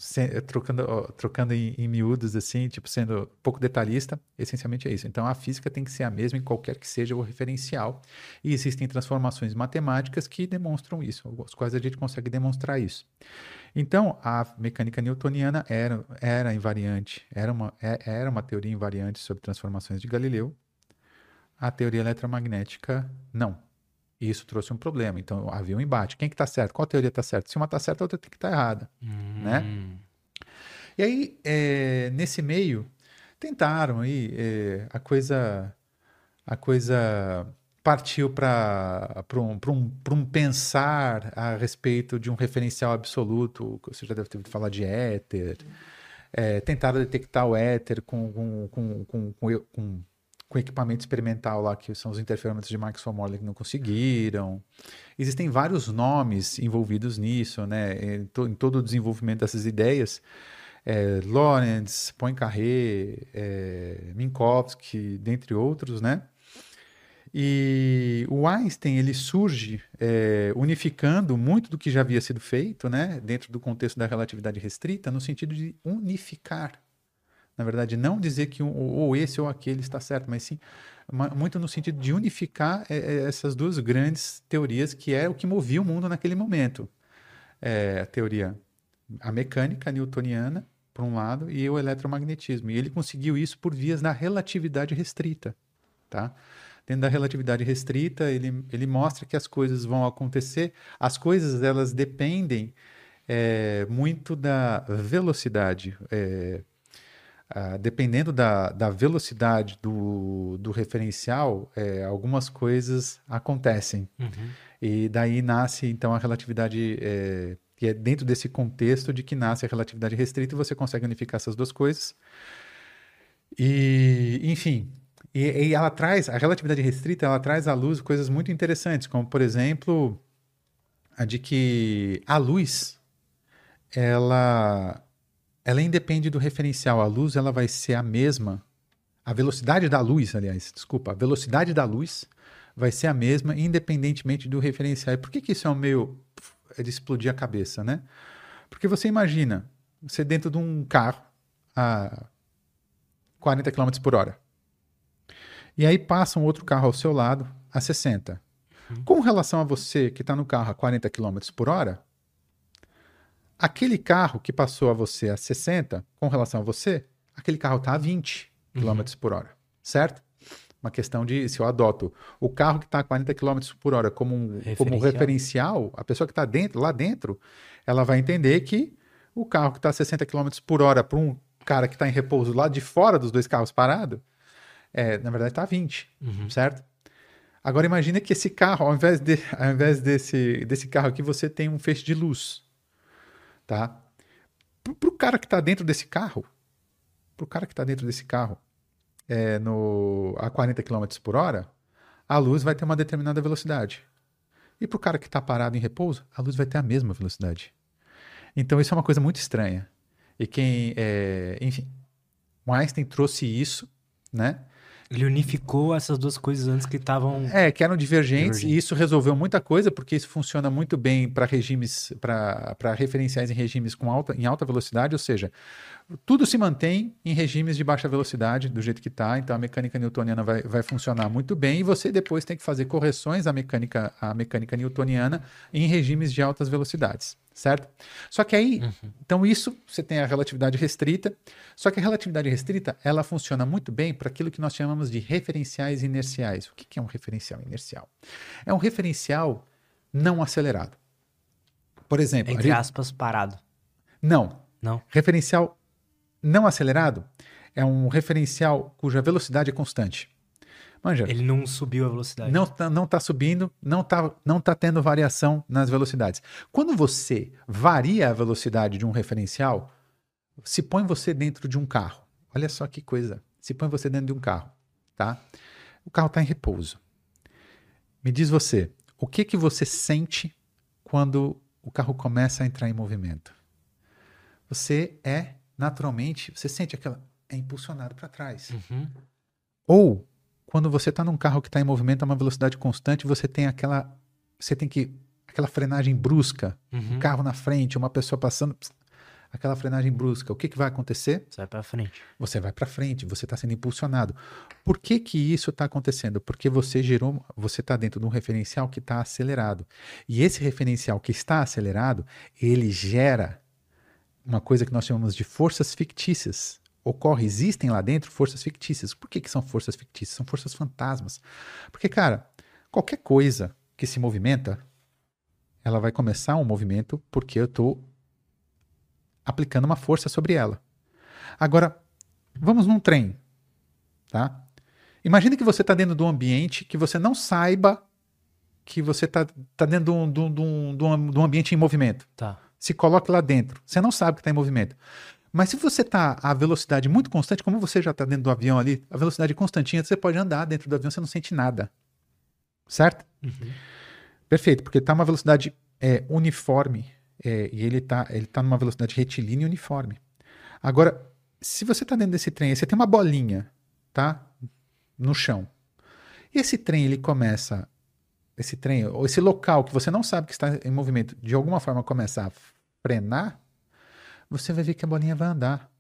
S2: se, trocando, trocando em, em, miúdos, assim, tipo, sendo pouco detalhista, essencialmente é isso. Então, a física tem que ser a mesma em qualquer que seja o referencial. E existem transformações matemáticas que demonstram isso, as quais a gente consegue demonstrar isso. Então, a mecânica newtoniana era, era invariante, era uma, é, era uma teoria invariante sobre transformações de Galileu. A teoria eletromagnética, não. E isso trouxe um problema. Então havia um embate. Quem que está certo? Qual teoria está certa? Se uma está certa, a outra tem que estar tá errada. Hum. Né? E aí, é, nesse meio, tentaram aí, é, a coisa a coisa partiu para um, um, um pensar a respeito de um referencial absoluto, você já deve ter ouvido falar de éter. É, tentaram detectar o éter com, com, com, com, com com equipamento experimental lá, que são os interferômetros de Maxwell Morley que não conseguiram. Existem vários nomes envolvidos nisso, né? Em, to, em todo o desenvolvimento dessas ideias. É, Lorentz, Poincaré, é, Minkowski, dentre outros, né? E o Einstein ele surge é, unificando muito do que já havia sido feito, né, dentro do contexto da relatividade restrita, no sentido de unificar na verdade, não dizer que um, ou esse ou aquele está certo, mas sim muito no sentido de unificar é, é, essas duas grandes teorias que é o que movia o mundo naquele momento. É, a teoria, a mecânica newtoniana, por um lado, e o eletromagnetismo. E ele conseguiu isso por vias da relatividade restrita. Tá? Dentro da relatividade restrita, ele, ele mostra que as coisas vão acontecer, as coisas elas dependem é muito da velocidade. É, ah, dependendo da, da velocidade do, do referencial, é, algumas coisas acontecem.
S1: Uhum.
S2: E daí nasce, então, a relatividade. É, e é dentro desse contexto de que nasce a relatividade restrita e você consegue unificar essas duas coisas. E, enfim, e, e ela traz, a relatividade restrita, ela traz à luz coisas muito interessantes, como, por exemplo, a de que a luz, ela, ela independe do referencial. A luz, ela vai ser a mesma, a velocidade da luz, aliás, desculpa, a velocidade da luz vai ser a mesma, independentemente do referencial. E por que, que isso é um meio é de explodir a cabeça, né? Porque você imagina, você dentro de um carro a 40 km por hora. E aí passa um outro carro ao seu lado a 60. Uhum. Com relação a você que está no carro a 40 km por hora, aquele carro que passou a você a 60, com relação a você, aquele carro está a 20 km uhum. por hora, certo? Uma questão de se eu adoto o carro que está a 40 km por hora como um referencial, como referencial a pessoa que está dentro, lá dentro, ela vai entender que o carro que está a 60 km por hora para um cara que está em repouso lá de fora dos dois carros parados, é, na verdade está a 20, uhum. certo? Agora imagine que esse carro, ao invés, de, ao invés desse, desse carro aqui, você tem um feixe de luz, tá? Para o cara que está dentro desse carro, para o cara que está dentro desse carro, é, no, a 40 km por hora, a luz vai ter uma determinada velocidade. E para o cara que está parado em repouso, a luz vai ter a mesma velocidade. Então isso é uma coisa muito estranha. E quem, é, enfim, Einstein trouxe isso, né?
S1: Ele unificou essas duas coisas antes que estavam.
S2: É, que eram divergentes, divergentes, e isso resolveu muita coisa, porque isso funciona muito bem para regimes, para referenciais em regimes com alta, em alta velocidade, ou seja, tudo se mantém em regimes de baixa velocidade, do jeito que está, então a mecânica newtoniana vai, vai funcionar muito bem, e você depois tem que fazer correções à mecânica, à mecânica newtoniana em regimes de altas velocidades certo? Só que aí, uhum. então isso você tem a relatividade restrita, só que a relatividade restrita, ela funciona muito bem para aquilo que nós chamamos de referenciais inerciais. O que é um referencial inercial? É um referencial não acelerado. Por exemplo...
S1: Entre aspas, parado.
S2: Não.
S1: Não.
S2: Referencial não acelerado é um referencial cuja velocidade é constante.
S1: Manja, ele não subiu a velocidade.
S2: Não está não tá subindo, não está não tá tendo variação nas velocidades. Quando você varia a velocidade de um referencial, se põe você dentro de um carro. Olha só que coisa. Se põe você dentro de um carro, tá? O carro está em repouso. Me diz você, o que que você sente quando o carro começa a entrar em movimento? Você é naturalmente, você sente aquela é impulsionado para trás.
S1: Uhum.
S2: Ou quando você está num carro que está em movimento a uma velocidade constante, você tem aquela. Você tem que. aquela frenagem brusca. Uhum. Um carro na frente, uma pessoa passando. Aquela frenagem brusca. O que, que vai acontecer?
S1: Você vai para frente.
S2: Você vai para frente, você está sendo impulsionado. Por que, que isso está acontecendo? Porque você gerou. Você está dentro de um referencial que está acelerado. E esse referencial que está acelerado, ele gera uma coisa que nós chamamos de forças fictícias ocorre, existem lá dentro forças fictícias. Por que, que são forças fictícias? São forças fantasmas. Porque, cara, qualquer coisa que se movimenta, ela vai começar um movimento porque eu estou aplicando uma força sobre ela. Agora, vamos num trem, tá? Imagine que você está dentro de um ambiente que você não saiba que você está tá dentro de um, de, um, de, um, de um ambiente em movimento.
S1: Tá.
S2: Se coloque lá dentro. Você não sabe que está em movimento. Mas se você está a velocidade muito constante, como você já está dentro do avião ali, a velocidade constantinha, você pode andar dentro do avião, você não sente nada. Certo?
S1: Uhum.
S2: Perfeito, porque está uma velocidade é, uniforme é, e ele está ele tá numa velocidade retilínea uniforme. Agora, se você está dentro desse trem, você tem uma bolinha, tá? No chão. E esse trem, ele começa, esse trem, ou esse local que você não sabe que está em movimento, de alguma forma começa a frenar, você vai ver que a bolinha vai andar.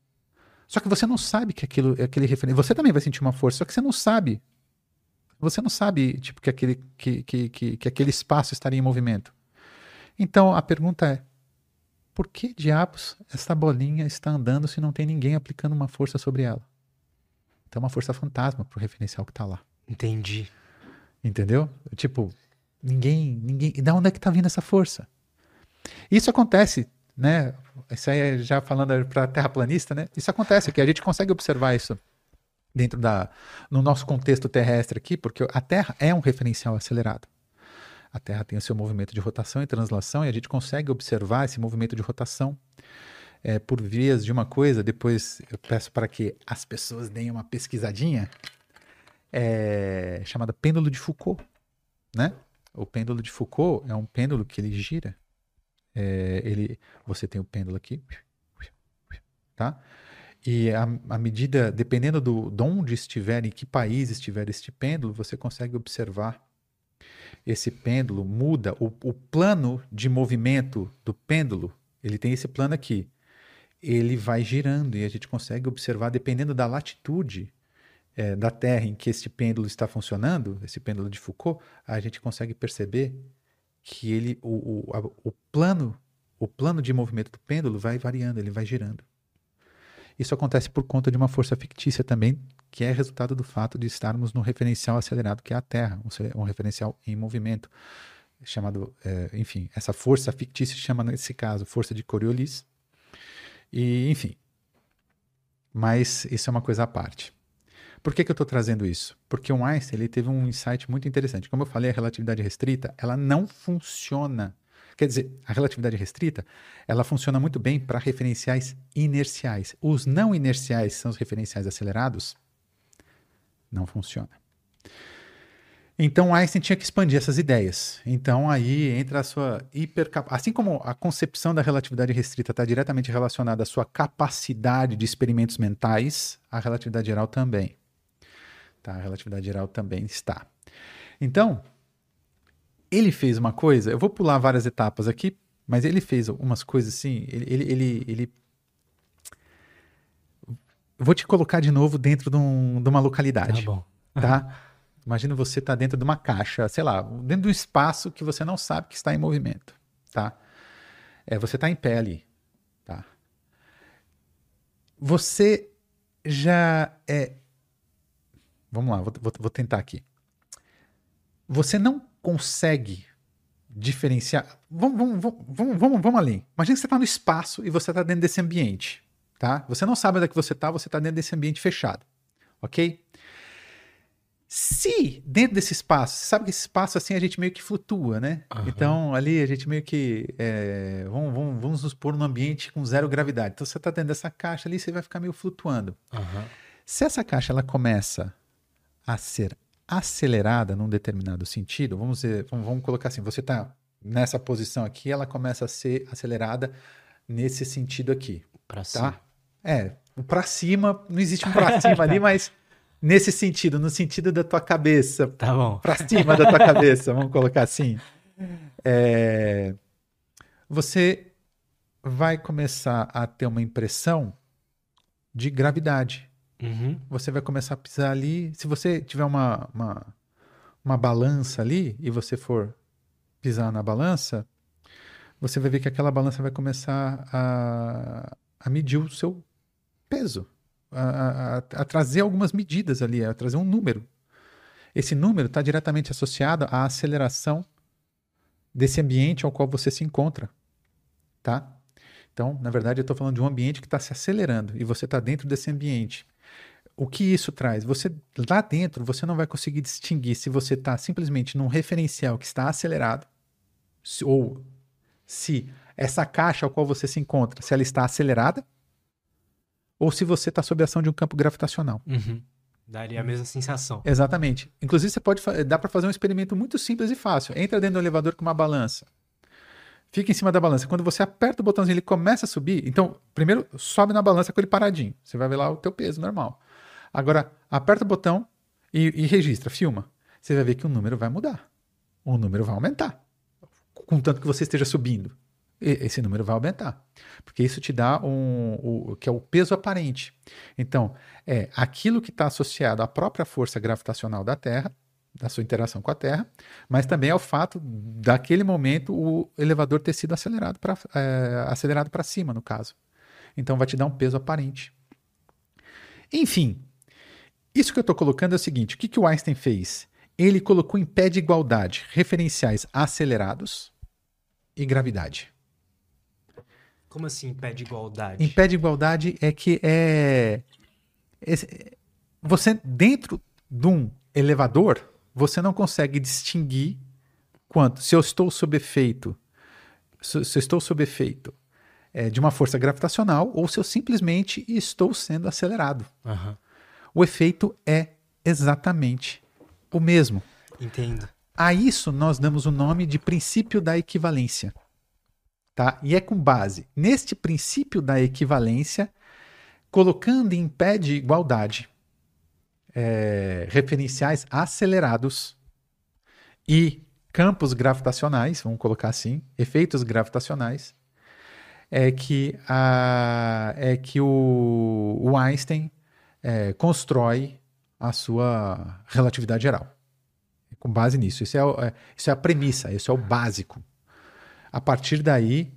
S2: Só que você não sabe que aquilo aquele referente. Você também vai sentir uma força, só que você não sabe. Você não sabe, tipo, que aquele, que, que, que, que aquele espaço estaria em movimento. Então a pergunta é: por que diabos essa bolinha está andando se não tem ninguém aplicando uma força sobre ela? Então é uma força fantasma para o referencial que está lá.
S1: Entendi.
S2: Entendeu? Tipo, ninguém, ninguém. Da onde é que está vindo essa força? Isso acontece né? Isso aí é já falando para terraplanista, né? Isso acontece aqui, a gente consegue observar isso dentro da no nosso contexto terrestre aqui, porque a Terra é um referencial acelerado. A Terra tem o seu movimento de rotação e translação e a gente consegue observar esse movimento de rotação é, por vias de uma coisa. Depois eu peço para que as pessoas deem uma pesquisadinha é, chamada pêndulo de Foucault, né? O pêndulo de Foucault é um pêndulo que ele gira. É, ele, você tem o pêndulo aqui, tá? E a, a medida, dependendo do, de onde estiver, em que país estiver este pêndulo, você consegue observar esse pêndulo muda o, o plano de movimento do pêndulo. Ele tem esse plano aqui. Ele vai girando e a gente consegue observar, dependendo da latitude é, da Terra em que esse pêndulo está funcionando, esse pêndulo de Foucault, a gente consegue perceber que ele, o, o, a, o plano, o plano de movimento do pêndulo vai variando, ele vai girando. Isso acontece por conta de uma força fictícia também, que é resultado do fato de estarmos no referencial acelerado, que é a Terra, um referencial em movimento, chamado, é, enfim, essa força fictícia chama nesse caso força de Coriolis. E, enfim. Mas isso é uma coisa à parte. Por que, que eu estou trazendo isso? Porque o Einstein ele teve um insight muito interessante. Como eu falei, a relatividade restrita ela não funciona Quer dizer, a relatividade restrita, ela funciona muito bem para referenciais inerciais. Os não inerciais são os referenciais acelerados? Não funciona. Então Einstein tinha que expandir essas ideias. Então aí entra a sua hipercapacidade. Assim como a concepção da relatividade restrita está diretamente relacionada à sua capacidade de experimentos mentais, a relatividade geral também. Tá? A relatividade geral também está. Então, ele fez uma coisa, eu vou pular várias etapas aqui, mas ele fez umas coisas assim, ele, ele, ele, ele... Vou te colocar de novo dentro de, um, de uma localidade.
S1: Tá bom.
S2: Tá? Imagina você estar tá dentro de uma caixa, sei lá, dentro de um espaço que você não sabe que está em movimento, tá? É, você está em pé ali, tá? Você já é... Vamos lá, vou, vou, vou tentar aqui. Você não consegue diferenciar. Vamos, vamos, vamos, vamos, vamos além. Imagina que você está no espaço e você está dentro desse ambiente. Tá? Você não sabe onde é que você está, você está dentro desse ambiente fechado. Ok? Se dentro desse espaço, você sabe que esse espaço assim a gente meio que flutua, né? Uhum. Então ali a gente meio que. É, vamos, vamos, vamos nos pôr num ambiente com zero gravidade. Então você está dentro dessa caixa ali, você vai ficar meio flutuando.
S1: Uhum.
S2: Se essa caixa ela começa a ser acelerada num determinado sentido, vamos, dizer, vamos, colocar assim, você está nessa posição aqui, ela começa a ser acelerada nesse sentido aqui.
S1: Para
S2: tá?
S1: cima.
S2: É, para cima, não existe um para cima ali, mas nesse sentido, no sentido da tua cabeça.
S1: Tá bom.
S2: Para cima da tua cabeça, vamos colocar assim. É, você vai começar a ter uma impressão de gravidade.
S1: Uhum.
S2: Você vai começar a pisar ali. Se você tiver uma, uma, uma balança ali e você for pisar na balança, você vai ver que aquela balança vai começar a, a medir o seu peso, a, a, a trazer algumas medidas ali, a trazer um número. Esse número está diretamente associado à aceleração desse ambiente ao qual você se encontra, tá? Então, na verdade, eu estou falando de um ambiente que está se acelerando e você está dentro desse ambiente o que isso traz? Você lá dentro você não vai conseguir distinguir se você está simplesmente num referencial que está acelerado se, ou se essa caixa ao qual você se encontra, se ela está acelerada ou se você está sob a ação de um campo gravitacional.
S1: Uhum. Daria a mesma sensação.
S2: Exatamente. Inclusive você pode dá para fazer um experimento muito simples e fácil. Entra dentro do elevador com uma balança. Fica em cima da balança. Quando você aperta o botãozinho, ele começa a subir. Então, primeiro sobe na balança com ele paradinho. Você vai ver lá o teu peso normal. Agora, aperta o botão e, e registra, filma. Você vai ver que o número vai mudar. O número vai aumentar. Contanto que você esteja subindo. Esse número vai aumentar. Porque isso te dá um, o, que é o peso aparente. Então, é aquilo que está associado à própria força gravitacional da Terra, da sua interação com a Terra, mas também ao fato daquele momento o elevador ter sido acelerado para é, acelerado para cima, no caso. Então vai te dar um peso aparente. Enfim, isso que eu estou colocando é o seguinte: o que, que o Einstein fez? Ele colocou em pé de igualdade referenciais acelerados e gravidade.
S1: Como assim impede igualdade?
S2: Impede igualdade é que é. esse- você, dentro de um elevador, você não consegue distinguir quanto. Se eu estou sob efeito. Se, se eu estou sob efeito é, de uma força gravitacional ou se eu simplesmente estou sendo acelerado.
S1: Aham.
S2: O efeito é exatamente o mesmo.
S1: Entendo.
S2: A isso nós damos o nome de princípio da equivalência. Tá? E é com base neste princípio da equivalência, colocando em pé de igualdade é, referenciais acelerados e campos gravitacionais, vamos colocar assim, efeitos gravitacionais, é que, a, é que o, o Einstein é, constrói a sua relatividade geral com base nisso. Isso é, é- isso é a premissa, isso é o básico. A partir daí,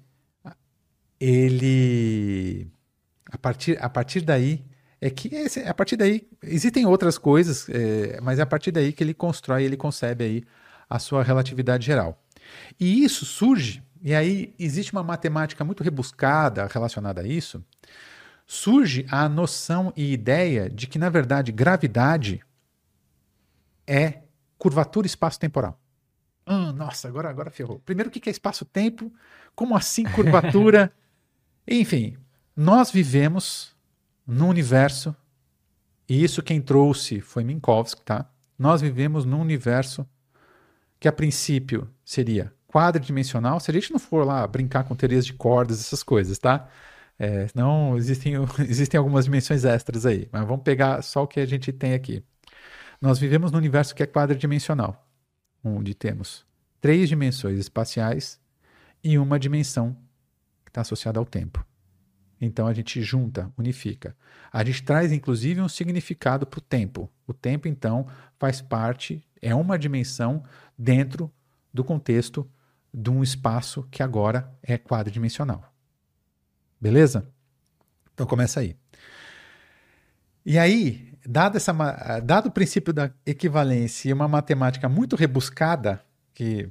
S2: ele. A partir, a partir daí. É que esse- a partir daí existem outras coisas, é, mas é a partir daí que ele constrói, ele concebe aí a sua relatividade geral. E isso surge, e aí existe uma matemática muito rebuscada relacionada a isso. Surge a noção e ideia de que, na verdade, gravidade é curvatura espaço-temporal. Ah, nossa, agora, agora ferrou. Primeiro, o que é espaço-tempo? Como assim curvatura? Enfim, nós vivemos num universo, e isso quem trouxe foi Minkowski, tá? Nós vivemos num universo que a princípio seria quadridimensional, se a gente não for lá brincar com teorias de cordas, essas coisas, tá? É, não existem, existem algumas dimensões extras aí, mas vamos pegar só o que a gente tem aqui. Nós vivemos num universo que é quadridimensional, onde temos três dimensões espaciais e uma dimensão que está associada ao tempo. Então a gente junta, unifica. A gente traz inclusive um significado para o tempo. O tempo, então, faz parte, é uma dimensão dentro do contexto de um espaço que agora é quadridimensional. Beleza? Então começa aí. E aí, dado, essa, dado o princípio da equivalência e uma matemática muito rebuscada, que,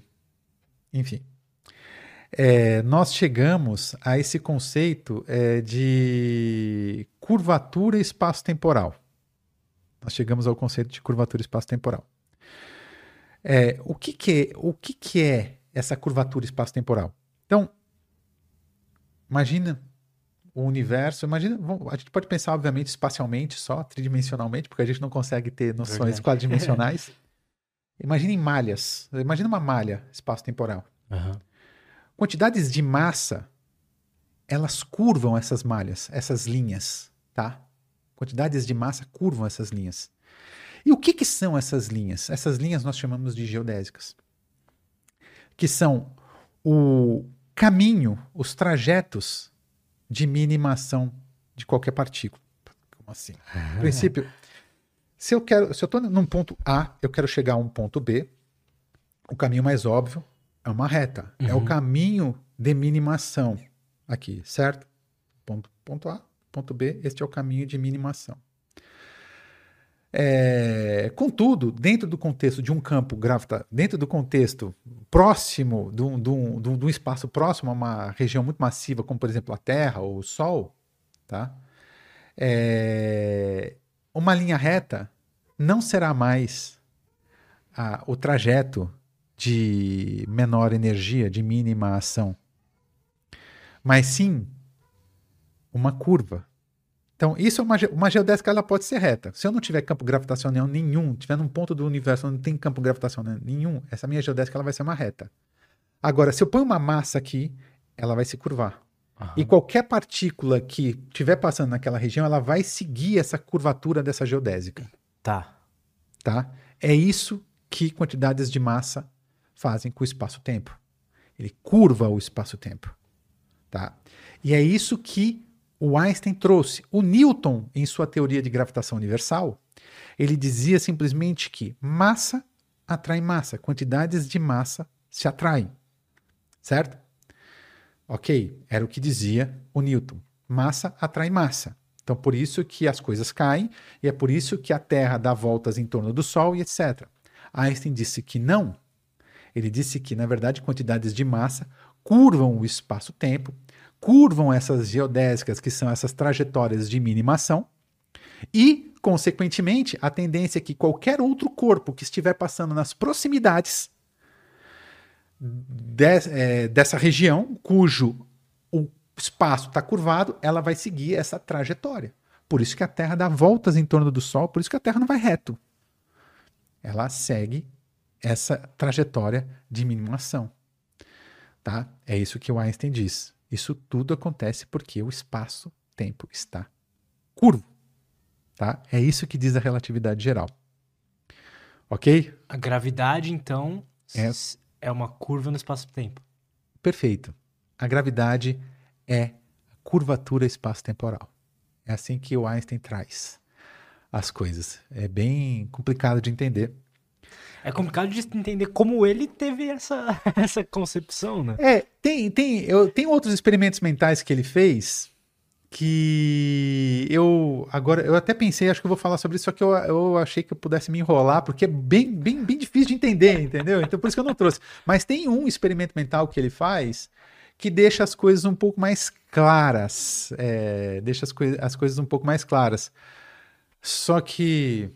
S2: enfim, é, nós chegamos a esse conceito é, de curvatura espaço-temporal. Nós chegamos ao conceito de curvatura espaço-temporal. É, o que, que, é, o que, que é essa curvatura espaço-temporal? Então, imagina o universo, imagina, a gente pode pensar, obviamente, espacialmente só, tridimensionalmente, porque a gente não consegue ter noções quadridimensionais. Imagina em malhas, imagina uma malha espaço-temporal
S1: Aham.
S2: quantidades de massa, elas curvam essas malhas, essas linhas, tá? Quantidades de massa curvam essas linhas. E o que, que são essas linhas? Essas linhas nós chamamos de geodésicas, que são o caminho, os trajetos de minimação de qualquer partícula. Como assim? No princípio, se eu quero, se eu estou num ponto A, eu quero chegar a um ponto B, o caminho mais óbvio é uma reta. É o
S1: Uhum.
S2: caminho de minimação aqui, certo? Ponto, ponto A, ponto B, este é o caminho de minimação. É, contudo, dentro do contexto de um campo gravita, dentro do contexto próximo, de um, de um- espaço próximo a uma região muito massiva, como por exemplo a Terra ou o Sol, tá? É, uma linha reta não será mais a- o trajeto de menor energia, de mínima ação, mas sim uma curva. Então, isso é uma, uma geodésica, ela pode ser reta. Se eu não tiver campo gravitacional nenhum, tiver num ponto do universo onde não tem campo gravitacional nenhum, essa minha geodésica ela vai ser uma reta. Agora, se eu ponho uma massa aqui, ela vai se curvar.
S1: Aham.
S2: E qualquer partícula que estiver passando naquela região, ela vai seguir essa curvatura dessa geodésica
S1: Tá.
S2: tá? É isso que quantidades de massa fazem com o espaço-tempo. Ele curva o espaço-tempo, tá? E é isso que o Einstein trouxe. O Newton, em sua teoria de gravitação universal, ele dizia simplesmente que massa atrai massa, quantidades de massa se atraem, certo? Ok, era o que dizia o Newton. Massa atrai massa. Então, por isso que as coisas caem e é por isso que a Terra dá voltas em torno do Sol e etc. Einstein disse que não. Ele disse que, na verdade, quantidades de massa curvam o espaço-tempo, curvam essas geodésicas, que são essas trajetórias de minimação, e, consequentemente, a tendência é que qualquer outro corpo que estiver passando nas proximidades de, é, dessa região, cujo o espaço está curvado, ela vai seguir essa trajetória. Por isso que a Terra dá voltas em torno do Sol, por isso que a Terra não vai reto. Ela segue essa trajetória de minimação. Tá? É isso que o Einstein diz. Isso tudo acontece porque o espaço-tempo está curvo. Tá? É isso que diz a relatividade geral. Ok?
S1: A gravidade, então, é, é uma curva no espaço-tempo.
S2: Perfeito. A gravidade é curvatura espaço-temporal. É assim que o Einstein traz as coisas. É bem complicado de entender.
S1: É complicado de entender como ele teve essa, essa concepção, né?
S2: É, tem, tem, eu, tem outros experimentos mentais que ele fez que eu agora eu até pensei, acho que eu vou falar sobre isso, só que eu, eu achei que eu pudesse me enrolar, porque é bem, bem, bem difícil de entender, entendeu? Então por isso que eu não trouxe. Mas tem um experimento mental que ele faz que deixa as coisas um pouco mais claras, é, deixa as, coi as coisas um pouco mais claras. Só que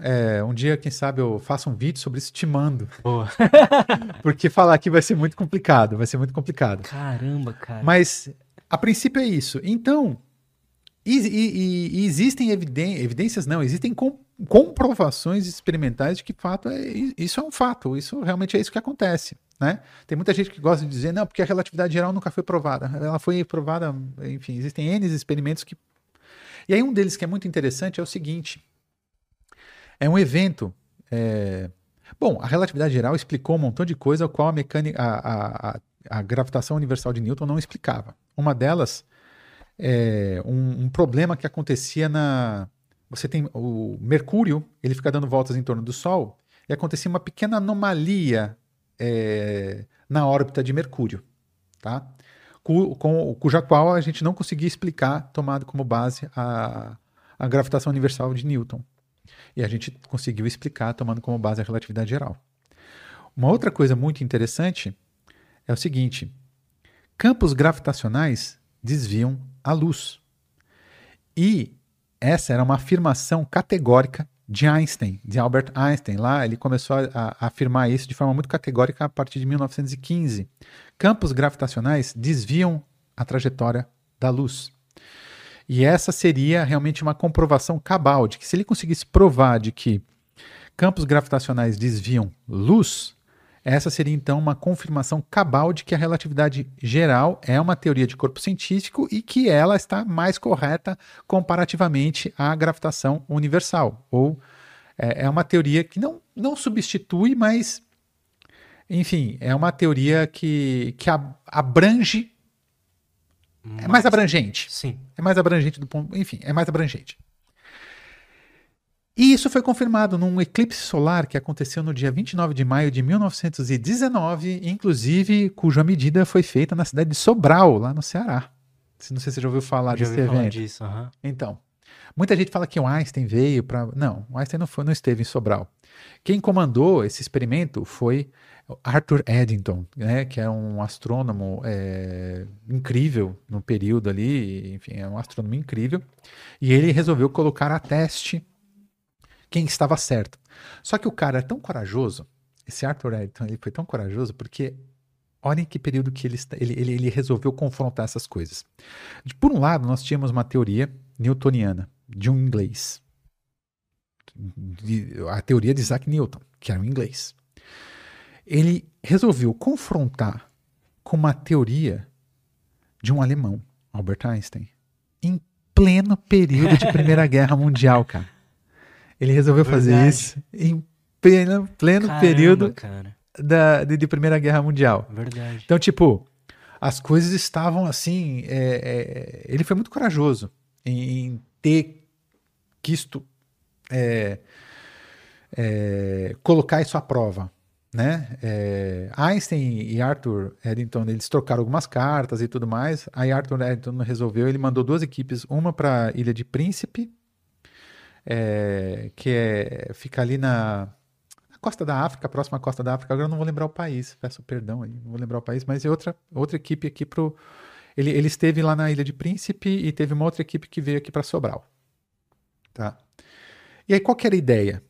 S2: é, um dia, quem sabe, eu faço um vídeo sobre isso te mando. Porque falar aqui vai ser muito complicado, vai ser muito complicado.
S1: Caramba, cara.
S2: Mas a princípio é isso. Então, e, e, e existem evidências, não, existem com, comprovações experimentais de que fato é, isso é um fato, isso realmente é isso que acontece. Né? Tem muita gente que gosta de dizer, não, porque a relatividade geral nunca foi provada. Ela foi provada, enfim, existem N experimentos que. E aí, um deles que é muito interessante é o seguinte: é um evento. É... Bom, a relatividade geral explicou um montão de coisa, o qual a mecânica, a, a, a, gravitação universal de Newton não explicava. Uma delas é um, um problema que acontecia na. Você tem o Mercúrio, ele fica dando voltas em torno do Sol, e acontecia uma pequena anomalia é, na órbita de Mercúrio, tá? Com, com, cuja qual a gente não conseguia explicar, tomado como base a, a gravitação universal de Newton. E a gente conseguiu explicar tomando como base a relatividade geral. Uma outra coisa muito interessante é o seguinte: campos gravitacionais desviam a luz. E essa era uma afirmação categórica de Einstein, de Albert Einstein. Lá ele começou a, a, afirmar isso de forma muito categórica a partir de 1915. Campos gravitacionais desviam a trajetória da luz. E essa seria realmente uma comprovação cabal de que se ele conseguisse provar de que campos gravitacionais desviam luz, essa seria então uma confirmação cabal de que a relatividade geral é uma teoria de corpo científico e que ela está mais correta comparativamente à gravitação universal. Ou é, é uma teoria que não, não substitui, mas, enfim, é uma teoria que, que abrange é mais abrangente.
S1: Sim.
S2: É mais abrangente do ponto. Enfim, é mais abrangente. E isso foi confirmado num eclipse solar que aconteceu no dia 29 de maio de 1919, inclusive cuja medida foi feita na cidade de Sobral, lá no Ceará. Não sei se você já ouviu falar já desse evento. Falar
S1: disso, uhum.
S2: Então, muita gente fala que o Einstein veio para. Não, o Einstein não, foi, não esteve em Sobral. Quem comandou esse experimento foi Arthur Eddington, né, que é um astrônomo é, incrível no período ali, enfim, é um astrônomo incrível, e ele resolveu colocar a teste quem estava certo. Só que o cara é tão corajoso, esse Arthur Eddington, ele foi tão corajoso porque olhem que período que ele, ele, ele, ele resolveu confrontar essas coisas. Por um lado, nós tínhamos uma teoria newtoniana de um inglês, a teoria de Isaac Newton, que era um inglês ele resolveu confrontar com uma teoria de um alemão, Albert Einstein, em pleno período de Primeira Guerra Mundial, cara. Ele resolveu Verdade. fazer isso em pleno, pleno Caramba, período da, de, de, Primeira Guerra Mundial.
S1: Verdade.
S2: Então, tipo, as coisas estavam assim. É, é, ele foi muito corajoso em, em ter quisto é, é colocar isso à prova né? É, Einstein e Arthur Eddington eles trocaram algumas cartas e tudo mais. Aí Arthur Eddington resolveu, ele mandou duas equipes, uma para a Ilha de Príncipe, é, que é fica ali na, na, costa da África, próxima à costa da África. Agora eu não vou lembrar o país, peço perdão aí, não vou lembrar o país, mas é outra outra equipe aqui pro Ele, ele esteve lá na Ilha de Príncipe e teve uma outra equipe que veio aqui para Sobral. Tá? E aí, qual que era a ideia?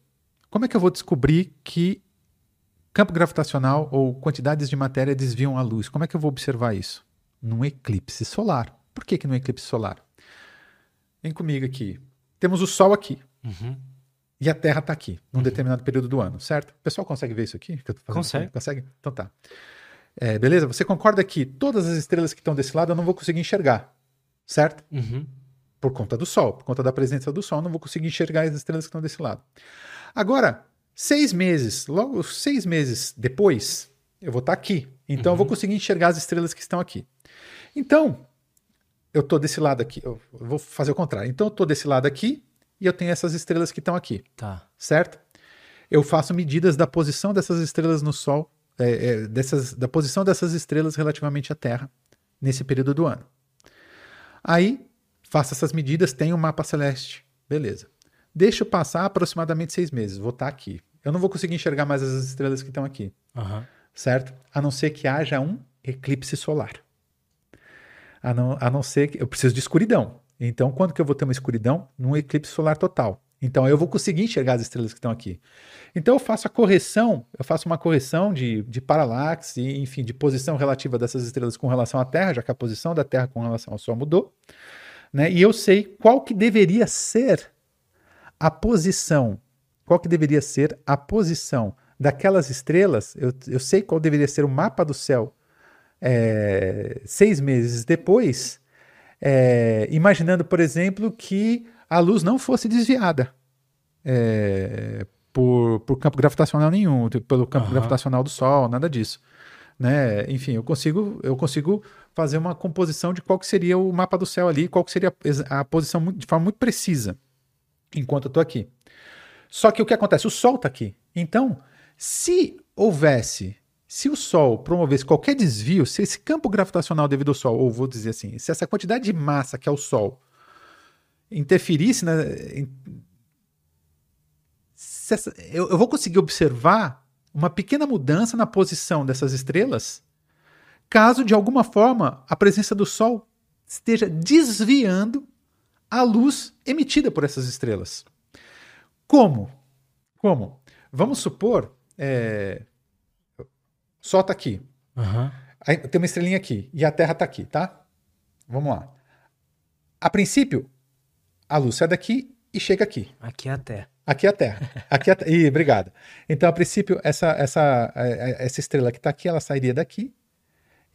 S2: Como é que eu vou descobrir que campo gravitacional ou quantidades de matéria desviam a luz? Como é que eu vou observar isso? Num eclipse solar. Por que, que num eclipse solar? Vem comigo aqui. Temos o Sol aqui.
S1: Uhum.
S2: E a Terra está aqui, num determinado período do ano, certo? O pessoal consegue ver isso aqui?
S1: Consegue.
S2: aqui? Consegue? Então tá. É, beleza? Você concorda que todas as estrelas que estão desse lado eu não vou conseguir enxergar, certo?
S1: Uhum.
S2: Por conta do Sol, por conta da presença do Sol, eu não vou conseguir enxergar as estrelas que estão desse lado. Agora, seis meses, logo seis meses depois, eu vou estar aqui. Então eu vou conseguir enxergar as estrelas que estão aqui. Então, eu estou desse lado aqui. Eu vou fazer o contrário. Então eu estou desse lado aqui e eu tenho essas estrelas que estão aqui
S1: Tá.
S2: certo? Eu faço medidas da posição dessas estrelas no Sol, é, é, dessas, da posição dessas estrelas relativamente à Terra nesse período do ano. Aí, faço essas medidas, tenho um mapa celeste. Beleza. Deixo passar aproximadamente seis meses. Vou estar aqui. Eu não vou conseguir enxergar mais as estrelas que estão aqui,
S1: Aham.
S2: certo? A não ser que haja um eclipse solar. A não, a não ser que. Eu preciso de escuridão. Então, quando que eu vou ter uma escuridão? Num eclipse solar total. Então, eu vou conseguir enxergar as estrelas que estão aqui. Então, eu faço a correção, eu faço uma correção de, de paralaxe, enfim, de posição relativa dessas estrelas com relação à Terra, já que a posição da Terra com relação ao Sol mudou. Né? E eu sei qual que deveria ser a posição, qual que deveria ser a posição daquelas estrelas, eu, eu sei qual deveria ser o mapa do céu é, seis meses depois, é, imaginando, por exemplo, que a luz não fosse desviada é, por, por campo gravitacional nenhum, pelo campo
S1: Aham.
S2: gravitacional do Sol, nada disso. Né? Enfim, eu consigo, eu consigo fazer uma composição de qual que seria o mapa do céu ali, qual que seria a, posição de forma muito precisa, enquanto eu estou aqui. Só que o que acontece? O Sol está aqui. Então, se houvesse, se o Sol promovesse qualquer desvio, se esse campo gravitacional devido ao Sol, ou vou dizer assim, se essa quantidade de massa que é o Sol interferisse na. essa- eu, eu vou conseguir observar uma pequena mudança na posição dessas estrelas, caso de alguma forma a presença do Sol esteja desviando a luz emitida por essas estrelas. Como? Como? Vamos supor. É... Sol está aqui.
S1: Aham.
S2: Aí tem uma estrelinha aqui. E a Terra está aqui, tá? Vamos lá. A princípio, a luz sai daqui e chega aqui.
S1: Aqui é a Terra.
S2: Aqui é a Terra. Aqui é a... Ih, obrigado. Então, a princípio, essa, essa, eh, essa estrela que está aqui, ela sairia daqui.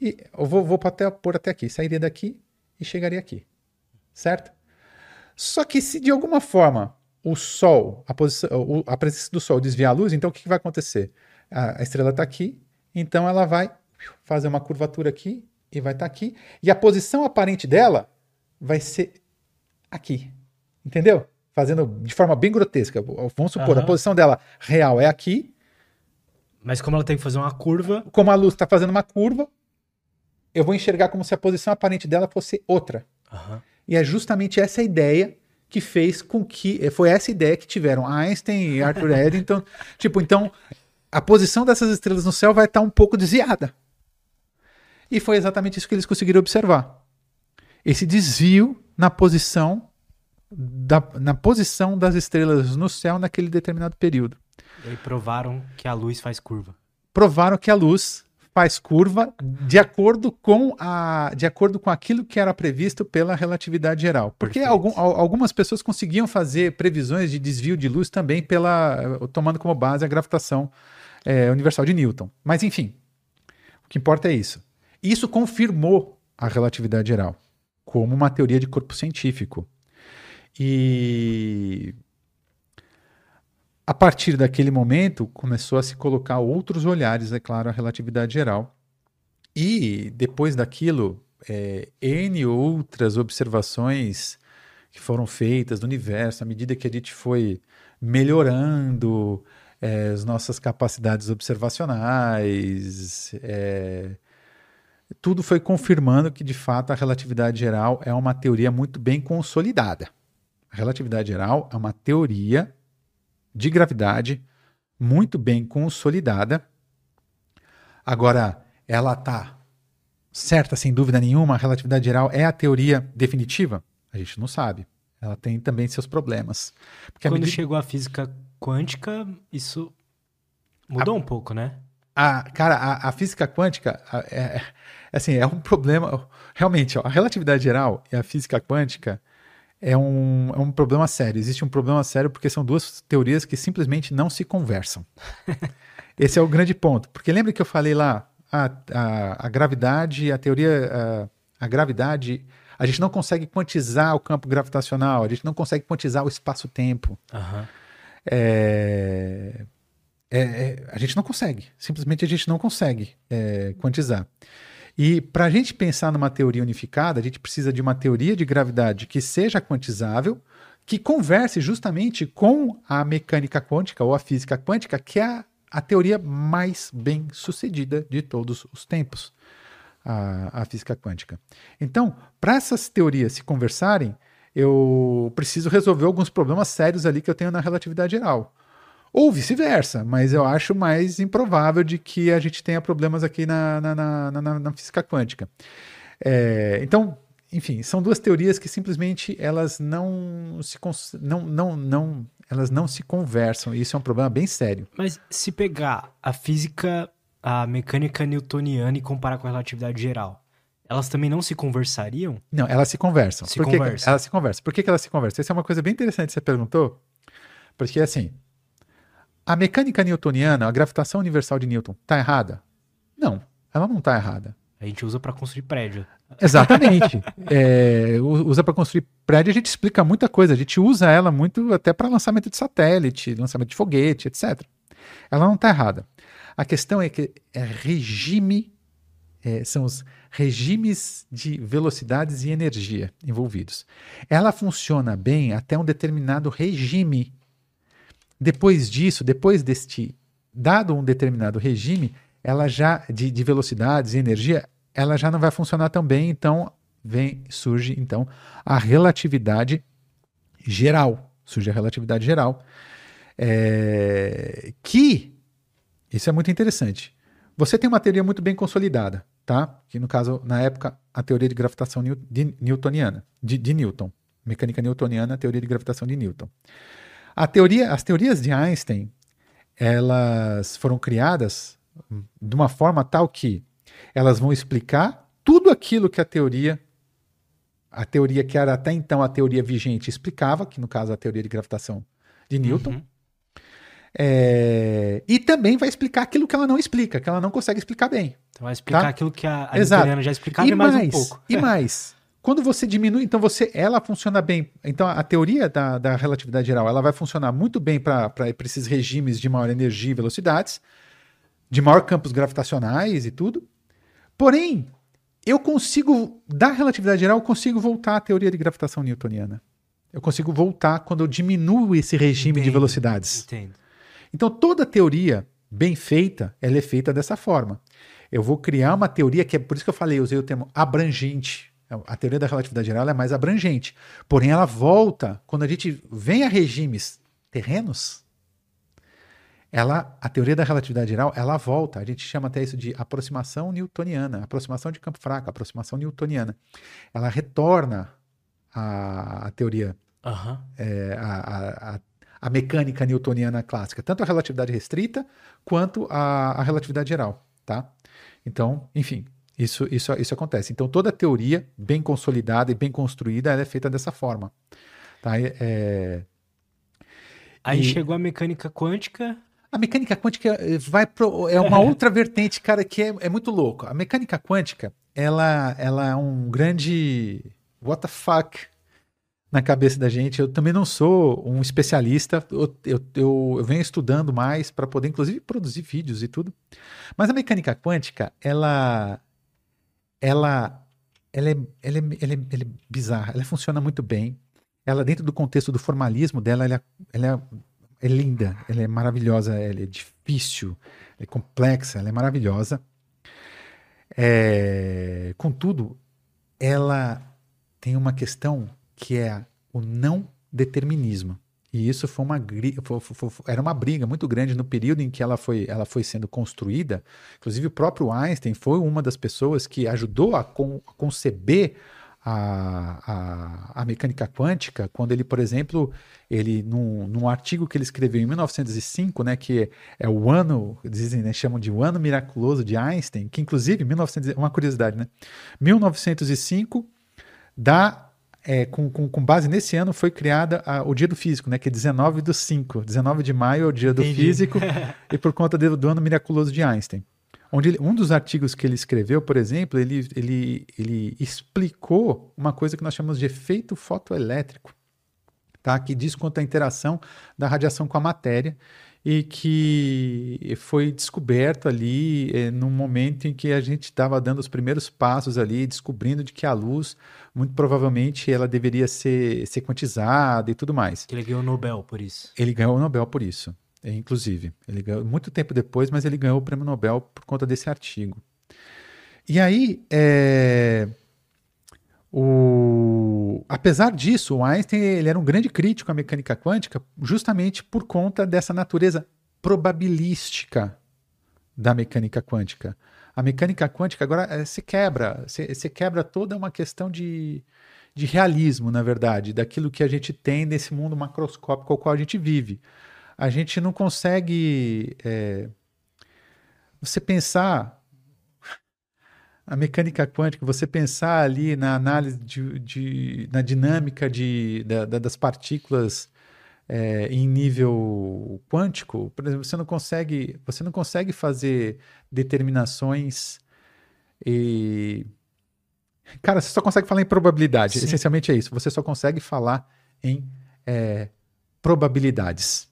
S2: E eu vou, vou até, pôr até aqui. Sairia daqui e chegaria aqui. Certo? Só que se de alguma forma o Sol, a, posição, a presença do Sol desviar a luz, então o que, vai acontecer? A, estrela está aqui, então ela vai fazer uma curvatura aqui e vai estar aqui. E a posição aparente dela vai ser aqui. Entendeu? Fazendo de forma bem grotesca. Vamos supor,
S1: Aham.
S2: a posição dela real é aqui.
S1: Mas como ela tem que fazer uma curva,
S2: Como a luz está fazendo uma curva, eu vou enxergar como se a posição aparente dela fosse outra.
S1: aham,
S2: E é justamente essa ideia que fez com que. eh, Foi essa ideia que tiveram Einstein e Arthur Eddington. tipo, então, a posição dessas estrelas no céu vai estar um pouco desviada. E foi exatamente isso que eles conseguiram observar. Esse desvio na posição da, na posição das estrelas no céu naquele determinado período.
S1: e aí provaram que a luz faz curva.
S2: Provaram que a luz faz curva de acordo com a de acordo com aquilo que era previsto pela relatividade geral. Porque algum- al- algumas pessoas conseguiam fazer previsões de desvio de luz também pela tomando como base a gravitação eh, universal de Newton. Mas enfim, o que importa é isso. Isso confirmou a relatividade geral como uma teoria de corpo científico. E a partir daquele momento, começou a se colocar outros olhares, é claro, à relatividade geral. E depois daquilo, é, N outras observações que foram feitas do universo, à medida que a gente foi melhorando é, as nossas capacidades observacionais, é, tudo foi confirmando que, de fato, a relatividade geral é uma teoria muito bem consolidada. A relatividade geral é uma teoria de gravidade muito bem consolidada. Agora, ela está certa sem dúvida nenhuma, a relatividade geral é a teoria definitiva? A gente não sabe. Ela tem também seus problemas.
S1: Porque Quando medida... chegou a física quântica, isso mudou a... um pouco, né?
S2: A, cara, a, a física quântica é, é, assim, é um problema. Realmente, ó, a relatividade geral e a física quântica é um, é um problema sério. Existe um problema sério porque são duas teorias que simplesmente não se conversam. Esse é o grande ponto. Porque lembra que eu falei lá, a, a, a gravidade, a teoria, a, a gravidade, a gente não consegue quantizar o campo gravitacional, a gente não consegue quantizar o espaço-tempo.
S1: Uhum.
S2: É, é, é, a gente não consegue. Simplesmente a gente não consegue é, quantizar. E para a gente pensar numa teoria unificada, a gente precisa de uma teoria de gravidade que seja quantizável, que converse justamente com a mecânica quântica ou a física quântica, que é a, a teoria mais bem sucedida de todos os tempos, a, a física quântica. Então, para essas teorias se conversarem, eu preciso resolver alguns problemas sérios ali que eu tenho na relatividade geral. Ou vice-versa, mas eu acho mais improvável de que a gente tenha problemas aqui na, na, na, na, na física quântica. É, então, enfim, são duas teorias que simplesmente elas não se não, não, não, elas não se conversam. E isso é um problema bem sério.
S1: Mas se pegar a física, a mecânica newtoniana e comparar com a relatividade geral, elas também não se conversariam?
S2: Não, elas se conversam.
S1: Se
S2: Por
S1: conversam.
S2: Que elas se conversam. Por que, que elas se conversam? Essa é uma coisa bem interessante que você perguntou. Porque assim, a mecânica newtoniana, a gravitação universal de Newton, está errada? Não, ela não está errada.
S1: A gente usa para construir prédio.
S2: Exatamente. é, usa para construir prédio, a gente explica muita coisa. A gente usa ela muito até para lançamento de satélite, lançamento de foguete, etc. Ela não está errada. A questão é que é regime, é, são os regimes de velocidades e energia envolvidos. Ela funciona bem até um determinado regime depois disso, depois deste dado um determinado regime, ela já de, de velocidades e energia, ela já não vai funcionar tão bem, então vem surge então a relatividade geral, surge a relatividade geral, é, que isso é muito interessante. Você tem uma teoria muito bem consolidada, tá? Que no caso, na época, a teoria de gravitação de, newtoniana, de, de Newton, mecânica newtoniana, a teoria de gravitação de Newton. A teoria, as teorias de Einstein, elas foram criadas de uma forma tal que elas vão explicar tudo aquilo que a teoria, a teoria que era até então a teoria vigente explicava, que no caso a teoria de gravitação de Newton. Uhum. É, e também vai explicar aquilo que ela não explica, que ela não consegue explicar bem.
S1: Então vai explicar tá? aquilo que a, a já explicava e, mais, mais um pouco.
S2: E mais, quando você diminui, então você, ela funciona bem. Então a teoria da, da relatividade geral, ela vai funcionar muito bem para esses regimes de maior energia e velocidades, de maior campos gravitacionais e tudo. Porém, eu consigo, da relatividade geral, eu consigo voltar à teoria de gravitação newtoniana. Eu consigo voltar quando eu diminuo esse regime entendo, de velocidades.
S1: Entendo.
S2: Então toda teoria bem feita, ela é feita dessa forma. Eu vou criar uma teoria que é por isso que eu falei, eu usei o termo abrangente. A teoria da relatividade geral é mais abrangente. Porém, ela volta, quando a gente vem a regimes terrenos, ela, a teoria da relatividade geral, ela volta. A gente chama até isso de aproximação newtoniana, aproximação de campo fraco, aproximação newtoniana. Ela retorna a, a teoria,
S1: uhum.
S2: é, a, a, a, mecânica newtoniana clássica, tanto a relatividade restrita quanto a, a relatividade geral, tá? Então, enfim, isso, isso, isso acontece. Então, toda teoria bem consolidada e bem construída é feita dessa forma. Tá? É...
S1: Aí e... chegou a mecânica quântica.
S2: A mecânica quântica eh, vai pro, é uma outra vertente, cara, que é, é muito louco. A mecânica quântica, ela, ela é um grande what the fuck na cabeça da gente. Eu também não sou um especialista, eu, eu, eu, eu venho estudando mais para poder, inclusive, produzir vídeos e tudo. Mas a mecânica quântica, ela, ela, ela, é, ela, é, ela, é, ela é bizarra, ela funciona muito bem. Ela, dentro do contexto do formalismo dela, ela, ela é linda, ela é maravilhosa, ela é difícil, é complexa, ela é maravilhosa. É, contudo, ela tem uma questão que é o não determinismo. E isso foi uma foi, foi, foi, era uma briga muito grande no período em que ela foi, ela foi sendo construída. Inclusive, o próprio Einstein foi uma das pessoas que ajudou a, con, a conceber a, a, a, mecânica quântica, quando ele, por exemplo, ele num, num, artigo que ele escreveu em 1905, né, que é o ano, dizem, né, chamam de o ano miraculoso de Einstein, que inclusive, 1900, uma curiosidade, né, 1905 dá é, com, com, com, base nesse ano, foi criada a, o Dia do Físico, né? Que é 19 do 5. 19 de maio é o Dia do Entendi. Físico, e por conta do, do ano miraculoso de Einstein. Onde ele, um dos artigos que ele escreveu, por exemplo, ele, ele, ele explicou uma coisa que nós chamamos de efeito fotoelétrico, tá? que diz quanto à interação da radiação com a matéria e que foi descoberto ali é, no momento em que a gente estava dando os primeiros passos ali, descobrindo de que a luz, muito provavelmente, ela deveria ser, ser quantizada e tudo mais.
S1: Ele ganhou o Nobel por isso.
S2: Ele ganhou o Nobel por isso, é, inclusive. Ele ganhou muito tempo depois, mas ele ganhou o prêmio Nobel por conta desse artigo. E aí, é, o... Apesar disso, o Einstein ele era um grande crítico à mecânica quântica justamente por conta dessa natureza probabilística da mecânica quântica. A mecânica quântica agora é, se quebra, se, se quebra toda uma questão de, de realismo, na verdade, daquilo que a gente tem nesse mundo macroscópico ao qual a gente vive. A gente não consegue. É, você pensar a mecânica quântica, você pensar ali na análise de, de na dinâmica de, da, da, das partículas é, em nível quântico, por exemplo, você não consegue, você não consegue fazer determinações e cara, você só consegue falar em probabilidade. Sim. Essencialmente é isso. Você só consegue falar em é, probabilidades.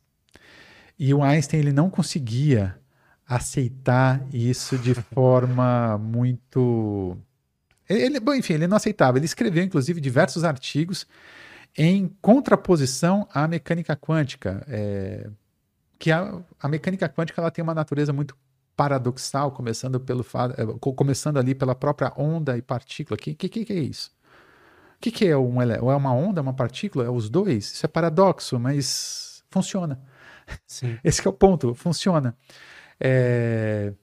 S2: E o Einstein ele não conseguia aceitar isso de forma muito. Ele, bom, enfim, ele não aceitava. Ele escreveu, inclusive, diversos artigos em contraposição à mecânica quântica. É, que a, a, mecânica quântica ela tem uma natureza muito paradoxal, começando, pelo, é, começando ali pela própria onda e partícula. O que, que, que, é isso? O que, que é um é uma onda, uma partícula? É os dois? Isso é paradoxo, mas funciona. Sim. Esse é o ponto, funciona. É...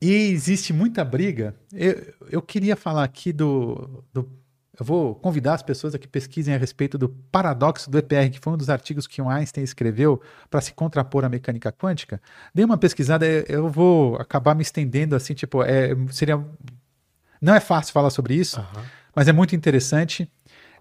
S2: E existe muita briga. Eu, eu queria falar aqui do, do, Eu vou convidar as pessoas a que pesquisem a respeito do paradoxo do EPR, que foi um dos artigos que o Einstein escreveu para se contrapor à mecânica quântica. Dê uma pesquisada, eu vou acabar me estendendo assim, tipo, é, seria. Não é fácil falar sobre isso, uhum. mas é muito interessante.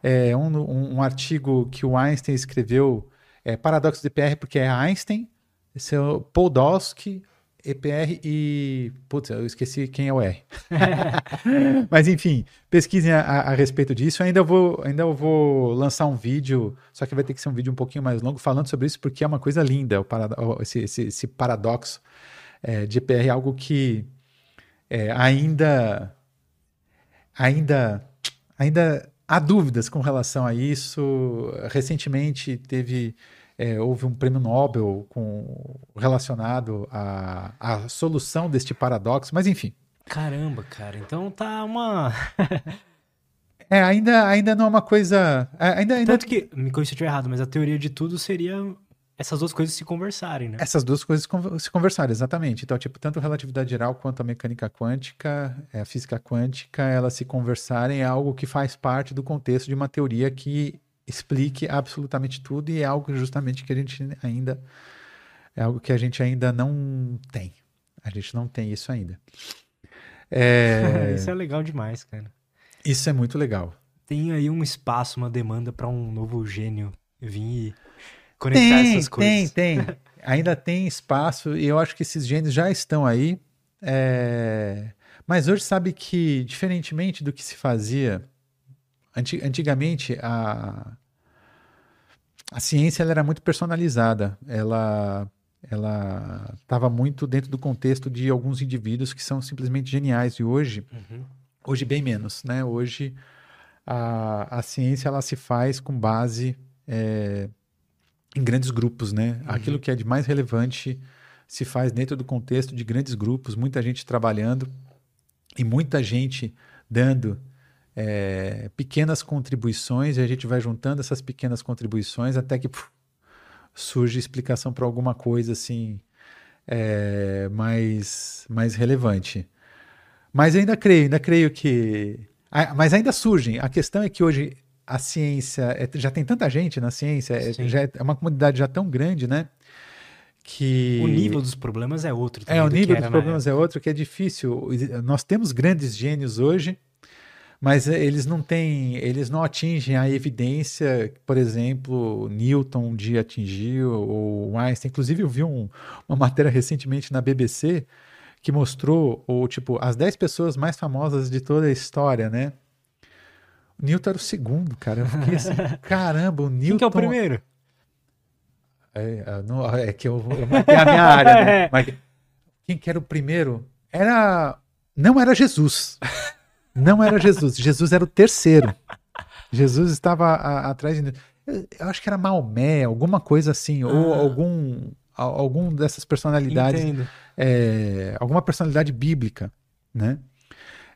S2: É um, um, um artigo que o Einstein escreveu, é Paradoxo do EPR, porque é Einstein esse é o Podolsky, EPR e. Putz, eu esqueci quem é o R. Mas enfim, pesquisem a, a, respeito disso. Ainda vou, ainda vou lançar um vídeo, só que vai ter que ser um vídeo um pouquinho mais longo, falando sobre isso, porque é uma coisa linda, o parado, esse, esse, esse, paradoxo é, de EPR, algo que é, ainda. Ainda. Ainda há dúvidas com relação a isso. Recentemente teve é, houve um prêmio Nobel com, relacionado à, à solução deste paradoxo, mas enfim.
S1: Caramba, cara, então tá uma.
S2: é, ainda, ainda não é uma coisa. É, ainda, ainda...
S1: Tanto que, me corrija se eu estiver errado, mas a teoria de tudo seria essas duas coisas se conversarem, né?
S2: Essas duas coisas se conversarem, exatamente. Então, tipo, tanto a relatividade geral quanto a mecânica quântica, é, a física quântica, elas se conversarem é algo que faz parte do contexto de uma teoria que explique absolutamente tudo e é algo justamente que a gente ainda é algo que a gente ainda não tem. A gente não tem isso ainda.
S1: É... isso é legal demais, cara.
S2: Isso é muito legal.
S1: Tem aí um espaço, uma demanda para um novo gênio vir e conectar
S2: tem,
S1: essas coisas.
S2: Tem, tem. ainda tem espaço e eu acho que esses gênios já estão aí. É... Mas hoje sabe que, diferentemente do que se fazia Antigamente, a, a ciência era muito personalizada. Ela ela estava muito dentro do contexto de alguns indivíduos que são simplesmente geniais e hoje uhum. hoje bem menos né hoje a, a ciência ela se faz com base é, em grandes grupos né uhum. aquilo que é de mais relevante se faz dentro do contexto de grandes grupos muita gente trabalhando e muita gente dando é, pequenas contribuições e a gente vai juntando essas pequenas contribuições até que puf, surge explicação para alguma coisa assim é, mais, mais relevante. Mas ainda creio, ainda creio que. Mas ainda surgem. A questão é que hoje a ciência é, já tem tanta gente na ciência, é, já é uma comunidade já tão grande, né? Que
S1: o nível dos problemas é outro.
S2: É, o nível dos problemas é outro, que é difícil. Nós temos grandes gênios hoje mas eh, eles não têm, eles não atingem a evidência, por exemplo, Newton um dia atingiu, ou Einstein. Inclusive, eu vi um, uma matéria recentemente na BBC que mostrou, ou, tipo, as 10 pessoas mais famosas de toda a história, né? O Newton era o segundo, cara. Eu fiquei assim, caramba, o Newton. Quem
S1: que é o primeiro?
S2: É, é não, é que eu, eu marquei a minha área, né? Mas quem que era o primeiro? Era. Não era Jesus. Não era Jesus. Jesus era o terceiro. Jesus estava a, atrás de. Eu acho que era Maomé, alguma coisa assim, ah. ou algum algum dessas personalidades, é, alguma personalidade bíblica, né?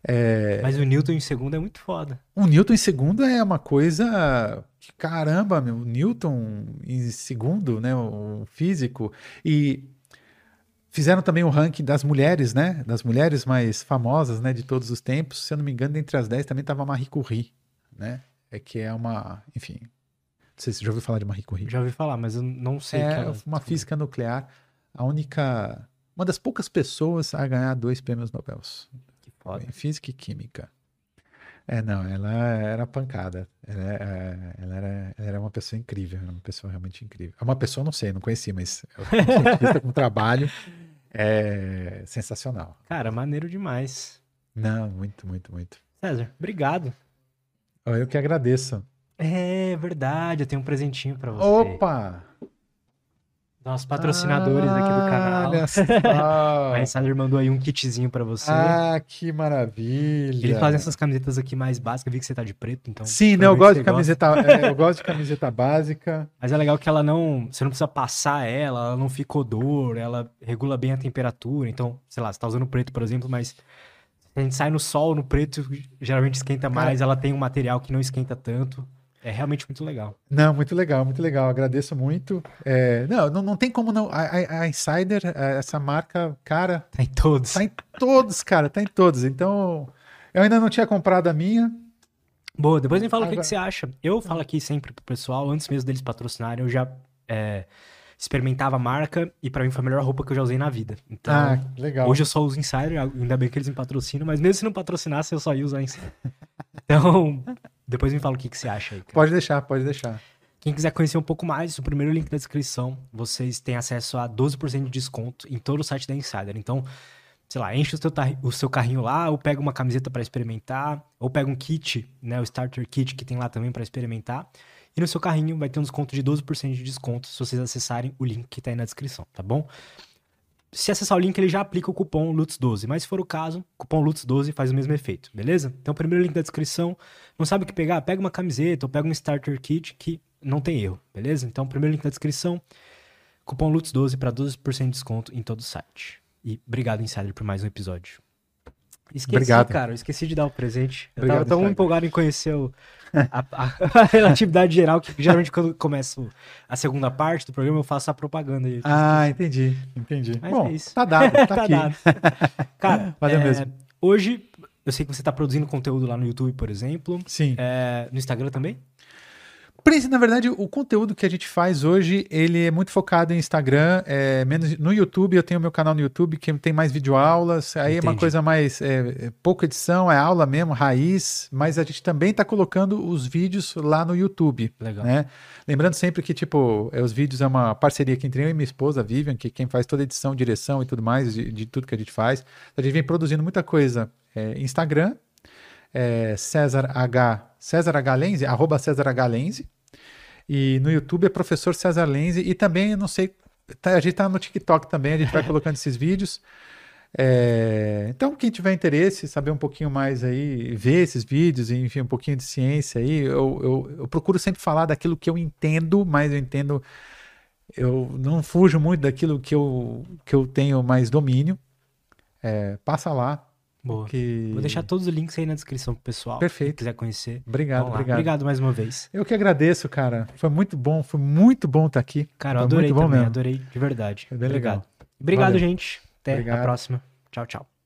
S1: É, Mas o Newton em segundo é muito foda.
S2: O Newton em segundo é uma coisa que caramba, meu, o Newton em segundo, né, o físico e Fizeram também o ranking das mulheres, né? Das mulheres mais famosas, né? De todos os tempos. Se eu não me engano, entre as 10 também estava Marie Curie, né? É que é uma, enfim. Não sei se você já ouviu falar de Marie Curie.
S1: Já ouvi falar, mas eu não sei.
S2: É ela... uma física nuclear. A única, uma das poucas pessoas a ganhar dois prêmios Nobel.
S1: Que foda.
S2: Em física e química. É, não, ela era pancada. Ela, é, ela, era, ela era uma pessoa incrível, era uma pessoa realmente incrível. É uma pessoa, não sei, não conheci, mas é um cientista com trabalho é sensacional.
S1: Cara, maneiro demais.
S2: Não, muito, muito, muito.
S1: César, obrigado.
S2: Eu que agradeço.
S1: É verdade, eu tenho um presentinho para você.
S2: Opa!
S1: Nossos patrocinadores ah, aqui do canal. Olha só. a Insider mandou aí um kitzinho para você.
S2: Ah, que maravilha.
S1: Eles fazem essas camisetas aqui mais básicas. Vi que você tá de preto, então.
S2: Sim, né? Eu gosto de camiseta. É, eu gosto de camiseta básica.
S1: Mas é legal que ela não. Você não precisa passar ela, ela não fica odor, ela regula bem a temperatura. Então, sei lá, você tá usando preto, por exemplo, mas. A gente sai no sol, no preto, geralmente esquenta mais. Cara, ela tem um material que não esquenta tanto. É realmente muito legal.
S2: Não, muito legal, muito legal. Agradeço muito. É, não, não, não tem como não. A, a, Insider, é, essa marca, cara.
S1: Tá em todos.
S2: Tá em todos, cara, tá em todos. Então, eu ainda não tinha comprado a minha.
S1: Boa, depois me fala Agora... o que, que, você acha. Eu falo aqui sempre pro pessoal, antes mesmo deles patrocinarem, eu já é, experimentava a marca e para mim foi a melhor roupa que eu já usei na vida. Então, ah,
S2: legal.
S1: hoje eu só uso Insider, ainda bem que eles me patrocinam, mas mesmo se não patrocinasse, eu só ia usar Insider. Então, depois me fala o que, que você acha aí. Cara.
S2: Pode deixar, pode deixar.
S1: Quem quiser conhecer um pouco mais, o primeiro link da descrição, vocês têm acesso a 12% de desconto em todo o site da Insider. Então, sei lá, enche o seu, o seu carrinho lá, ou pega uma camiseta para experimentar, ou pega um kit, né, o Starter Kit que tem lá também para experimentar. E no seu carrinho vai ter um desconto de 12% de desconto se vocês acessarem o link que está aí na descrição, tá bom? Se acessar o link, ele já aplica o cupom LUTS12. Mas se for o caso, cupom LUTS12 faz o mesmo efeito, beleza? Então, primeiro link da descrição. Não sabe o que pegar? Pega uma camiseta ou pega um starter kit que não tem erro, beleza? Então, primeiro link da descrição. Cupom LUTS12 para 12% de desconto em todo o site. E obrigado, Insider, por mais um episódio. Esqueci, Obrigado. cara. Eu esqueci de dar o presente. Eu Obrigado, tava tão empolgado em conhecer o, a, a, a, relatividade geral, que geralmente quando começo a segunda parte do programa eu faço a propaganda. Aí.
S2: Ah, entendi, entendi. Mas Bom, é isso. tá dado, tá, tá aqui. dado.
S1: Cara, é, mesmo. hoje eu sei que você tá produzindo conteúdo lá no YouTube, por exemplo.
S2: Sim.
S1: É, no Instagram também?
S2: Na verdade, o conteúdo que a gente faz hoje, ele é muito focado em Instagram, é, menos no YouTube. Eu tenho meu canal no YouTube que tem mais videoaulas. Aí Entendi. é uma coisa mais é, é, pouca edição, é aula mesmo, raiz. Mas a gente também está colocando os vídeos lá no YouTube.
S1: Legal.
S2: Né? Lembrando sempre que tipo, é, os vídeos é uma parceria aqui entre eu e minha esposa, Vivian, que quem faz toda a edição, direção e tudo mais de, de tudo que a gente faz. A gente vem produzindo muita coisa é, Instagram, é, César H. César H. Lenze, arroba César H. Lenze. E no YouTube é professor César Lenze. E também, não sei, tá, a gente tá no TikTok também, a gente vai colocando esses vídeos. É, então, quem tiver interesse, saber um pouquinho mais aí, ver esses vídeos, enfim, um pouquinho de ciência aí, eu, eu, eu procuro sempre falar daquilo que eu entendo, mas eu entendo, eu não fujo muito daquilo que eu, que eu tenho mais domínio. É, passa lá,
S1: Boa.
S2: Que...
S1: Vou deixar todos os links aí na descrição pro pessoal.
S2: Perfeito.
S1: Quem quiser conhecer.
S2: Obrigado, obrigado.
S1: Obrigado mais uma vez.
S2: Eu que agradeço, cara. Foi muito bom, foi muito bom estar aqui.
S1: Cara, eu adorei
S2: muito bom
S1: também,
S2: mesmo.
S1: adorei de verdade.
S2: Foi bem
S1: Obrigado.
S2: legal.
S1: Obrigado,
S2: Valeu.
S1: gente. Até
S2: Obrigado.
S1: a próxima. Tchau, tchau.